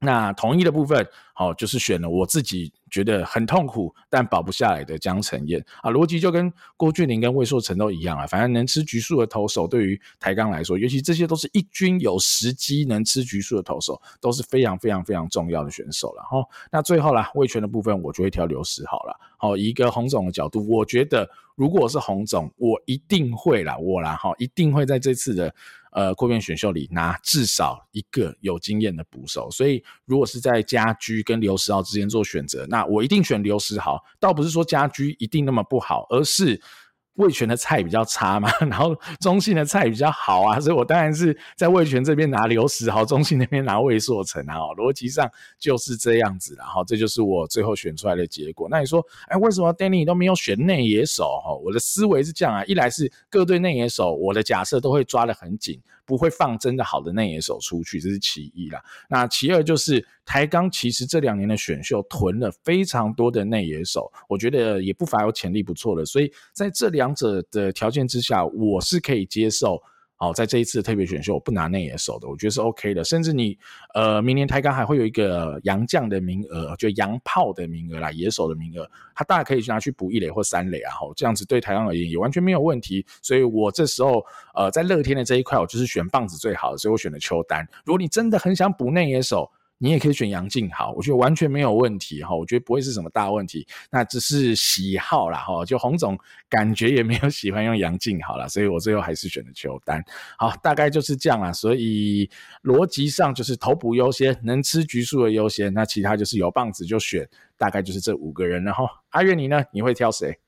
那同一的部分，好，就是选了我自己觉得很痛苦但保不下来的江承燕啊，逻辑就跟郭俊麟跟魏硕成都一样啊，反正能吃橘树的投手对于台钢来说，尤其这些都是一军有时机能吃橘树的投手，都是非常非常非常重要的选手了哈。那最后啦，味全的部分我就会挑刘时豪了。好，一个洪总的角度，我觉得如果是洪总，我一定会啦，我啦哈，一定会在这次的。呃，扩编选秀里拿至少一个有经验的捕手，所以如果是在家居跟刘时豪之间做选择，那我一定选刘时豪。倒不是说家居一定那么不好，而是。味全的菜比较差嘛，然后中信的菜比较好啊，所以我当然是在味全这边拿刘时豪，中信那边拿魏硕成啊，逻辑上就是这样子啦，哈，这就是我最后选出来的结果。那你说，哎，为什么 Danny 都没有选内野手？哈，我的思维是这样啊，一来是各队内野手，我的假设都会抓得很紧，不会放真的好的内野手出去，这是其一啦。那其二就是。台钢其实这两年的选秀囤了非常多的内野手，我觉得也不乏有潜力不错的，所以在这两者的条件之下，我是可以接受。好，在这一次特别选秀，我不拿内野手的，我觉得是 OK 的。甚至你，呃，明年台钢还会有一个洋将的名额，就洋炮的名额啦，野手的名额，他大概可以拿去补一垒或三垒啊。吼，这样子对台钢而言也完全没有问题。所以我这时候，呃，在乐天的这一块，我就是选棒子最好，所以我选了邱丹。如果你真的很想补内野手，你也可以选杨静豪，我觉得完全没有问题哈，我觉得不会是什么大问题，那只是喜好啦哈，就洪总感觉也没有喜欢用杨静豪啦，所以我最后还是选了邱丹，好，大概就是这样啦，所以逻辑上就是投补优先，能吃局数的优先，那其他就是有棒子就选，大概就是这五个人，然后阿月你呢？你会挑谁？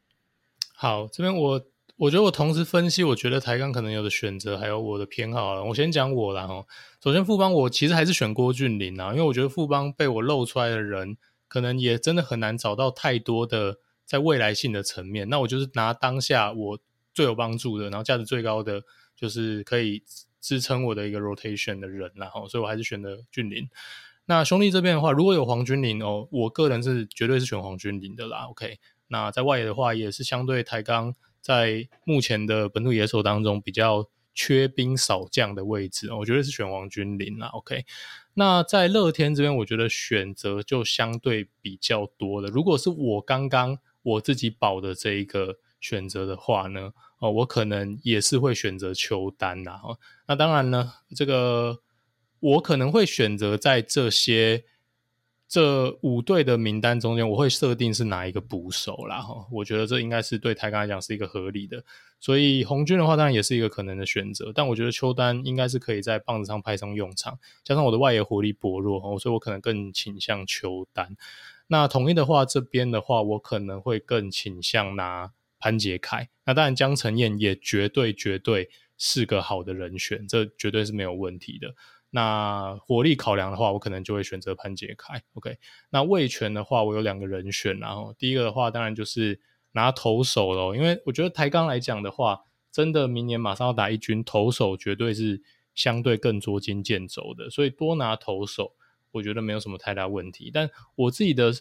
好，这边我我觉得我同时分析，我觉得台钢可能有的选择，还有我的偏好了。我先讲我啦哈。首先富邦，我其实还是选郭俊麟啊，因为我觉得富邦被我露出来的人，可能也真的很难找到太多的在未来性的层面。那我就是拿当下我最有帮助的，然后价值最高的，就是可以支撑我的一个 rotation 的人，然后所以我还是选的俊麟。那兄弟这边的话，如果有黄君麟哦，我个人是绝对是选黄君麟的啦。OK，那在外野的话，也是相对台钢在目前的本土野手当中比较缺兵少将的位置，我觉得是选王君林啦。OK，那在乐天这边，我觉得选择就相对比较多的。如果是我刚刚我自己保的这一个选择的话呢，哦，我可能也是会选择邱丹啦。哦，那当然呢，这个。我可能会选择在这些这五队的名单中间，我会设定是哪一个捕手啦哈。我觉得这应该是对台钢来讲是一个合理的。所以红军的话，当然也是一个可能的选择。但我觉得邱丹应该是可以在棒子上派上用场，加上我的外野火力薄弱，所以我可能更倾向邱丹。那统一的话，这边的话，我可能会更倾向拿潘杰凯。那当然江承燕也绝对绝对是个好的人选，这绝对是没有问题的。那火力考量的话，我可能就会选择潘杰凯。OK，那味全的话，我有两个人选，然后第一个的话，当然就是拿投手咯，因为我觉得台钢来讲的话，真的明年马上要打一军，投手绝对是相对更捉襟见肘的，所以多拿投手，我觉得没有什么太大问题。但我自己的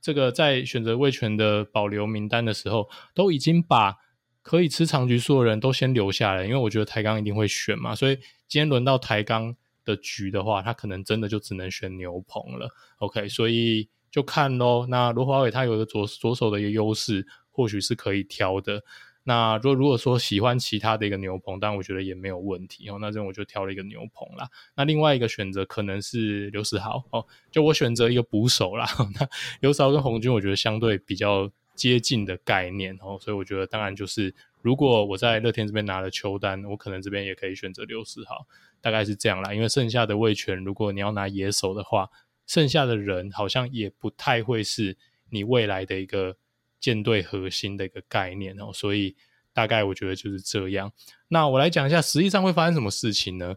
这个在选择味全的保留名单的时候，都已经把可以吃长局数的人都先留下来，因为我觉得台钢一定会选嘛，所以今天轮到台钢的局的话，他可能真的就只能选牛棚了。OK，所以就看咯。那罗华伟他有个左左手的一个优势，或许是可以挑的。那如果如果说喜欢其他的一个牛棚，但我觉得也没有问题哦。那这我就挑了一个牛棚啦。那另外一个选择可能是刘时豪哦，就我选择一个捕手啦。那刘时豪跟红军，我觉得相对比较接近的概念哦，所以我觉得当然就是，如果我在乐天这边拿了球单，我可能这边也可以选择刘时豪。大概是这样啦，因为剩下的味全，如果你要拿野手的话，剩下的人好像也不太会是你未来的一个舰队核心的一个概念哦，所以大概我觉得就是这样。那我来讲一下，实际上会发生什么事情呢？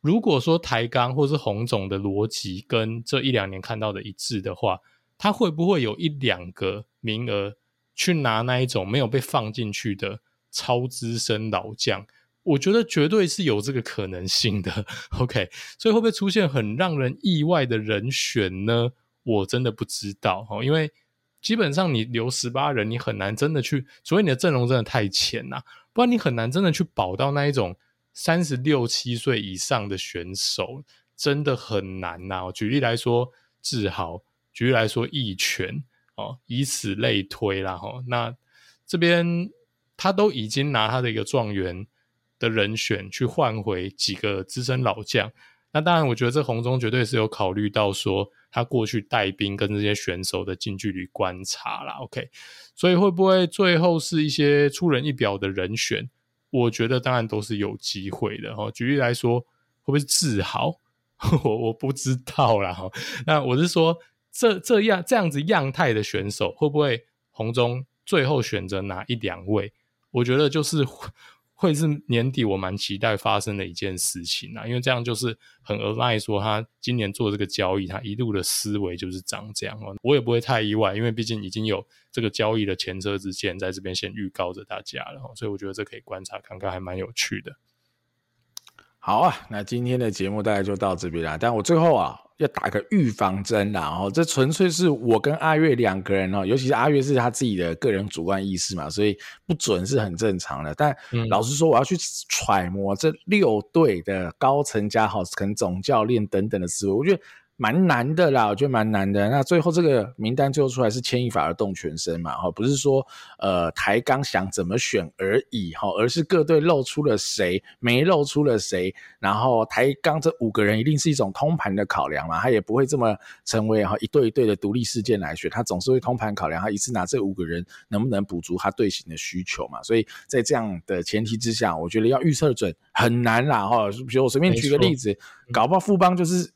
如果说台钢或是红总的逻辑跟这一两年看到的一致的话，他会不会有一两个名额去拿那一种没有被放进去的超资深老将？我觉得绝对是有这个可能性的，OK，所以会不会出现很让人意外的人选呢？我真的不知道哦，因为基本上你留十八人，你很难真的去，除非你的阵容真的太浅呐，不然你很难真的去保到那一种三十六七岁以上的选手，真的很难呐。举例来说，志豪；举例来说，一拳哦，以此类推啦。哈。那这边他都已经拿他的一个状元的人选去换回几个资深老将，那当然，我觉得这红中绝对是有考虑到说他过去带兵跟这些选手的近距离观察啦。OK，所以会不会最后是一些出人意表的人选？我觉得当然都是有机会的哈。举例来说，会不会是志豪？我我不知道啦哈。那我是说，这这样这样子样态的选手，会不会红中最后选择哪一两位？我觉得就是。会是年底我蛮期待发生的一件事情啊，因为这样就是很 align 说他今年做这个交易，他一路的思维就是长这样哦，我也不会太意外，因为毕竟已经有这个交易的前车之鉴在这边先预告着大家了，所以我觉得这可以观察看看，还蛮有趣的。好啊，那今天的节目大概就到这边了，但我最后啊。要打个预防针啦，然后这纯粹是我跟阿月两个人哦，尤其是阿月是他自己的个人主观意识嘛，所以不准是很正常的。但老实说，我要去揣摩这六队的高层加好，可能总教练等等的思维，我觉得。蛮难的啦，我觉得蛮难的。那最后这个名单最后出来是牵一发而动全身嘛，哈，不是说呃台钢想怎么选而已，哈，而是各队露出了谁，没露出了谁，然后台钢这五个人一定是一种通盘的考量嘛，他也不会这么成为哈一队一队的独立事件来选，他总是会通盘考量，他一次拿这五个人能不能补足他队形的需求嘛，所以在这样的前提之下，我觉得要预测准很难啦，哈，比如我随便举个例子，搞不好富邦就是。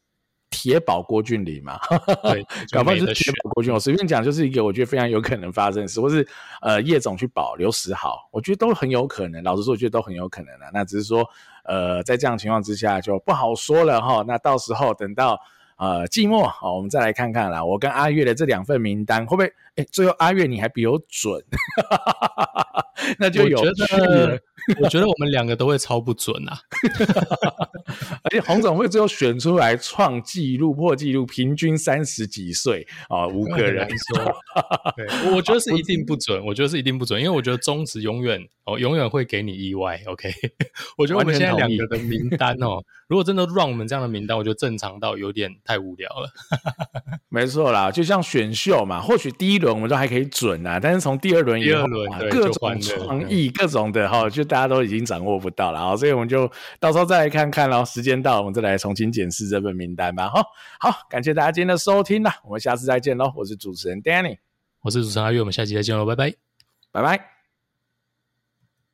铁保郭俊麟嘛，对，搞不好就是铁保郭俊。我随便讲，就是一个我觉得非常有可能发生的事，或是呃叶总去保刘时豪，我觉得都很有可能。老实说，我觉得都很有可能的。那只是说，呃，在这样的情况之下就不好说了哈。那到时候等到。呃，季末好，我们再来看看啦。我跟阿月的这两份名单会不会？哎、欸，最后阿月你还比我准，那就有趣了。我觉得我们两个都会超不准啊！而且洪总会最后选出来创纪录、破纪录，平均三十几岁啊，五个人说，对，我觉得是一定不准，我觉得是一定不准，因为我觉得中职永远哦，永远会给你意外。OK，我觉得我们现在两个的名单哦，如果真的让我们这样的名单，我觉得正常到有点太无聊了。没错啦，就像选秀嘛，或许第一轮我们都还可以准啊，但是从第二轮以后，各种创意、各种的哈，就大家都已经掌握不到了啊，所以我们就到时候再来看看喽。时间到，我们再来重新检视这份名单吧。哈，好，感谢大家今天的收听啦，我们下次再见喽。我是主持人 Danny，我是主持人阿月，我们下期再见喽，拜拜，拜拜。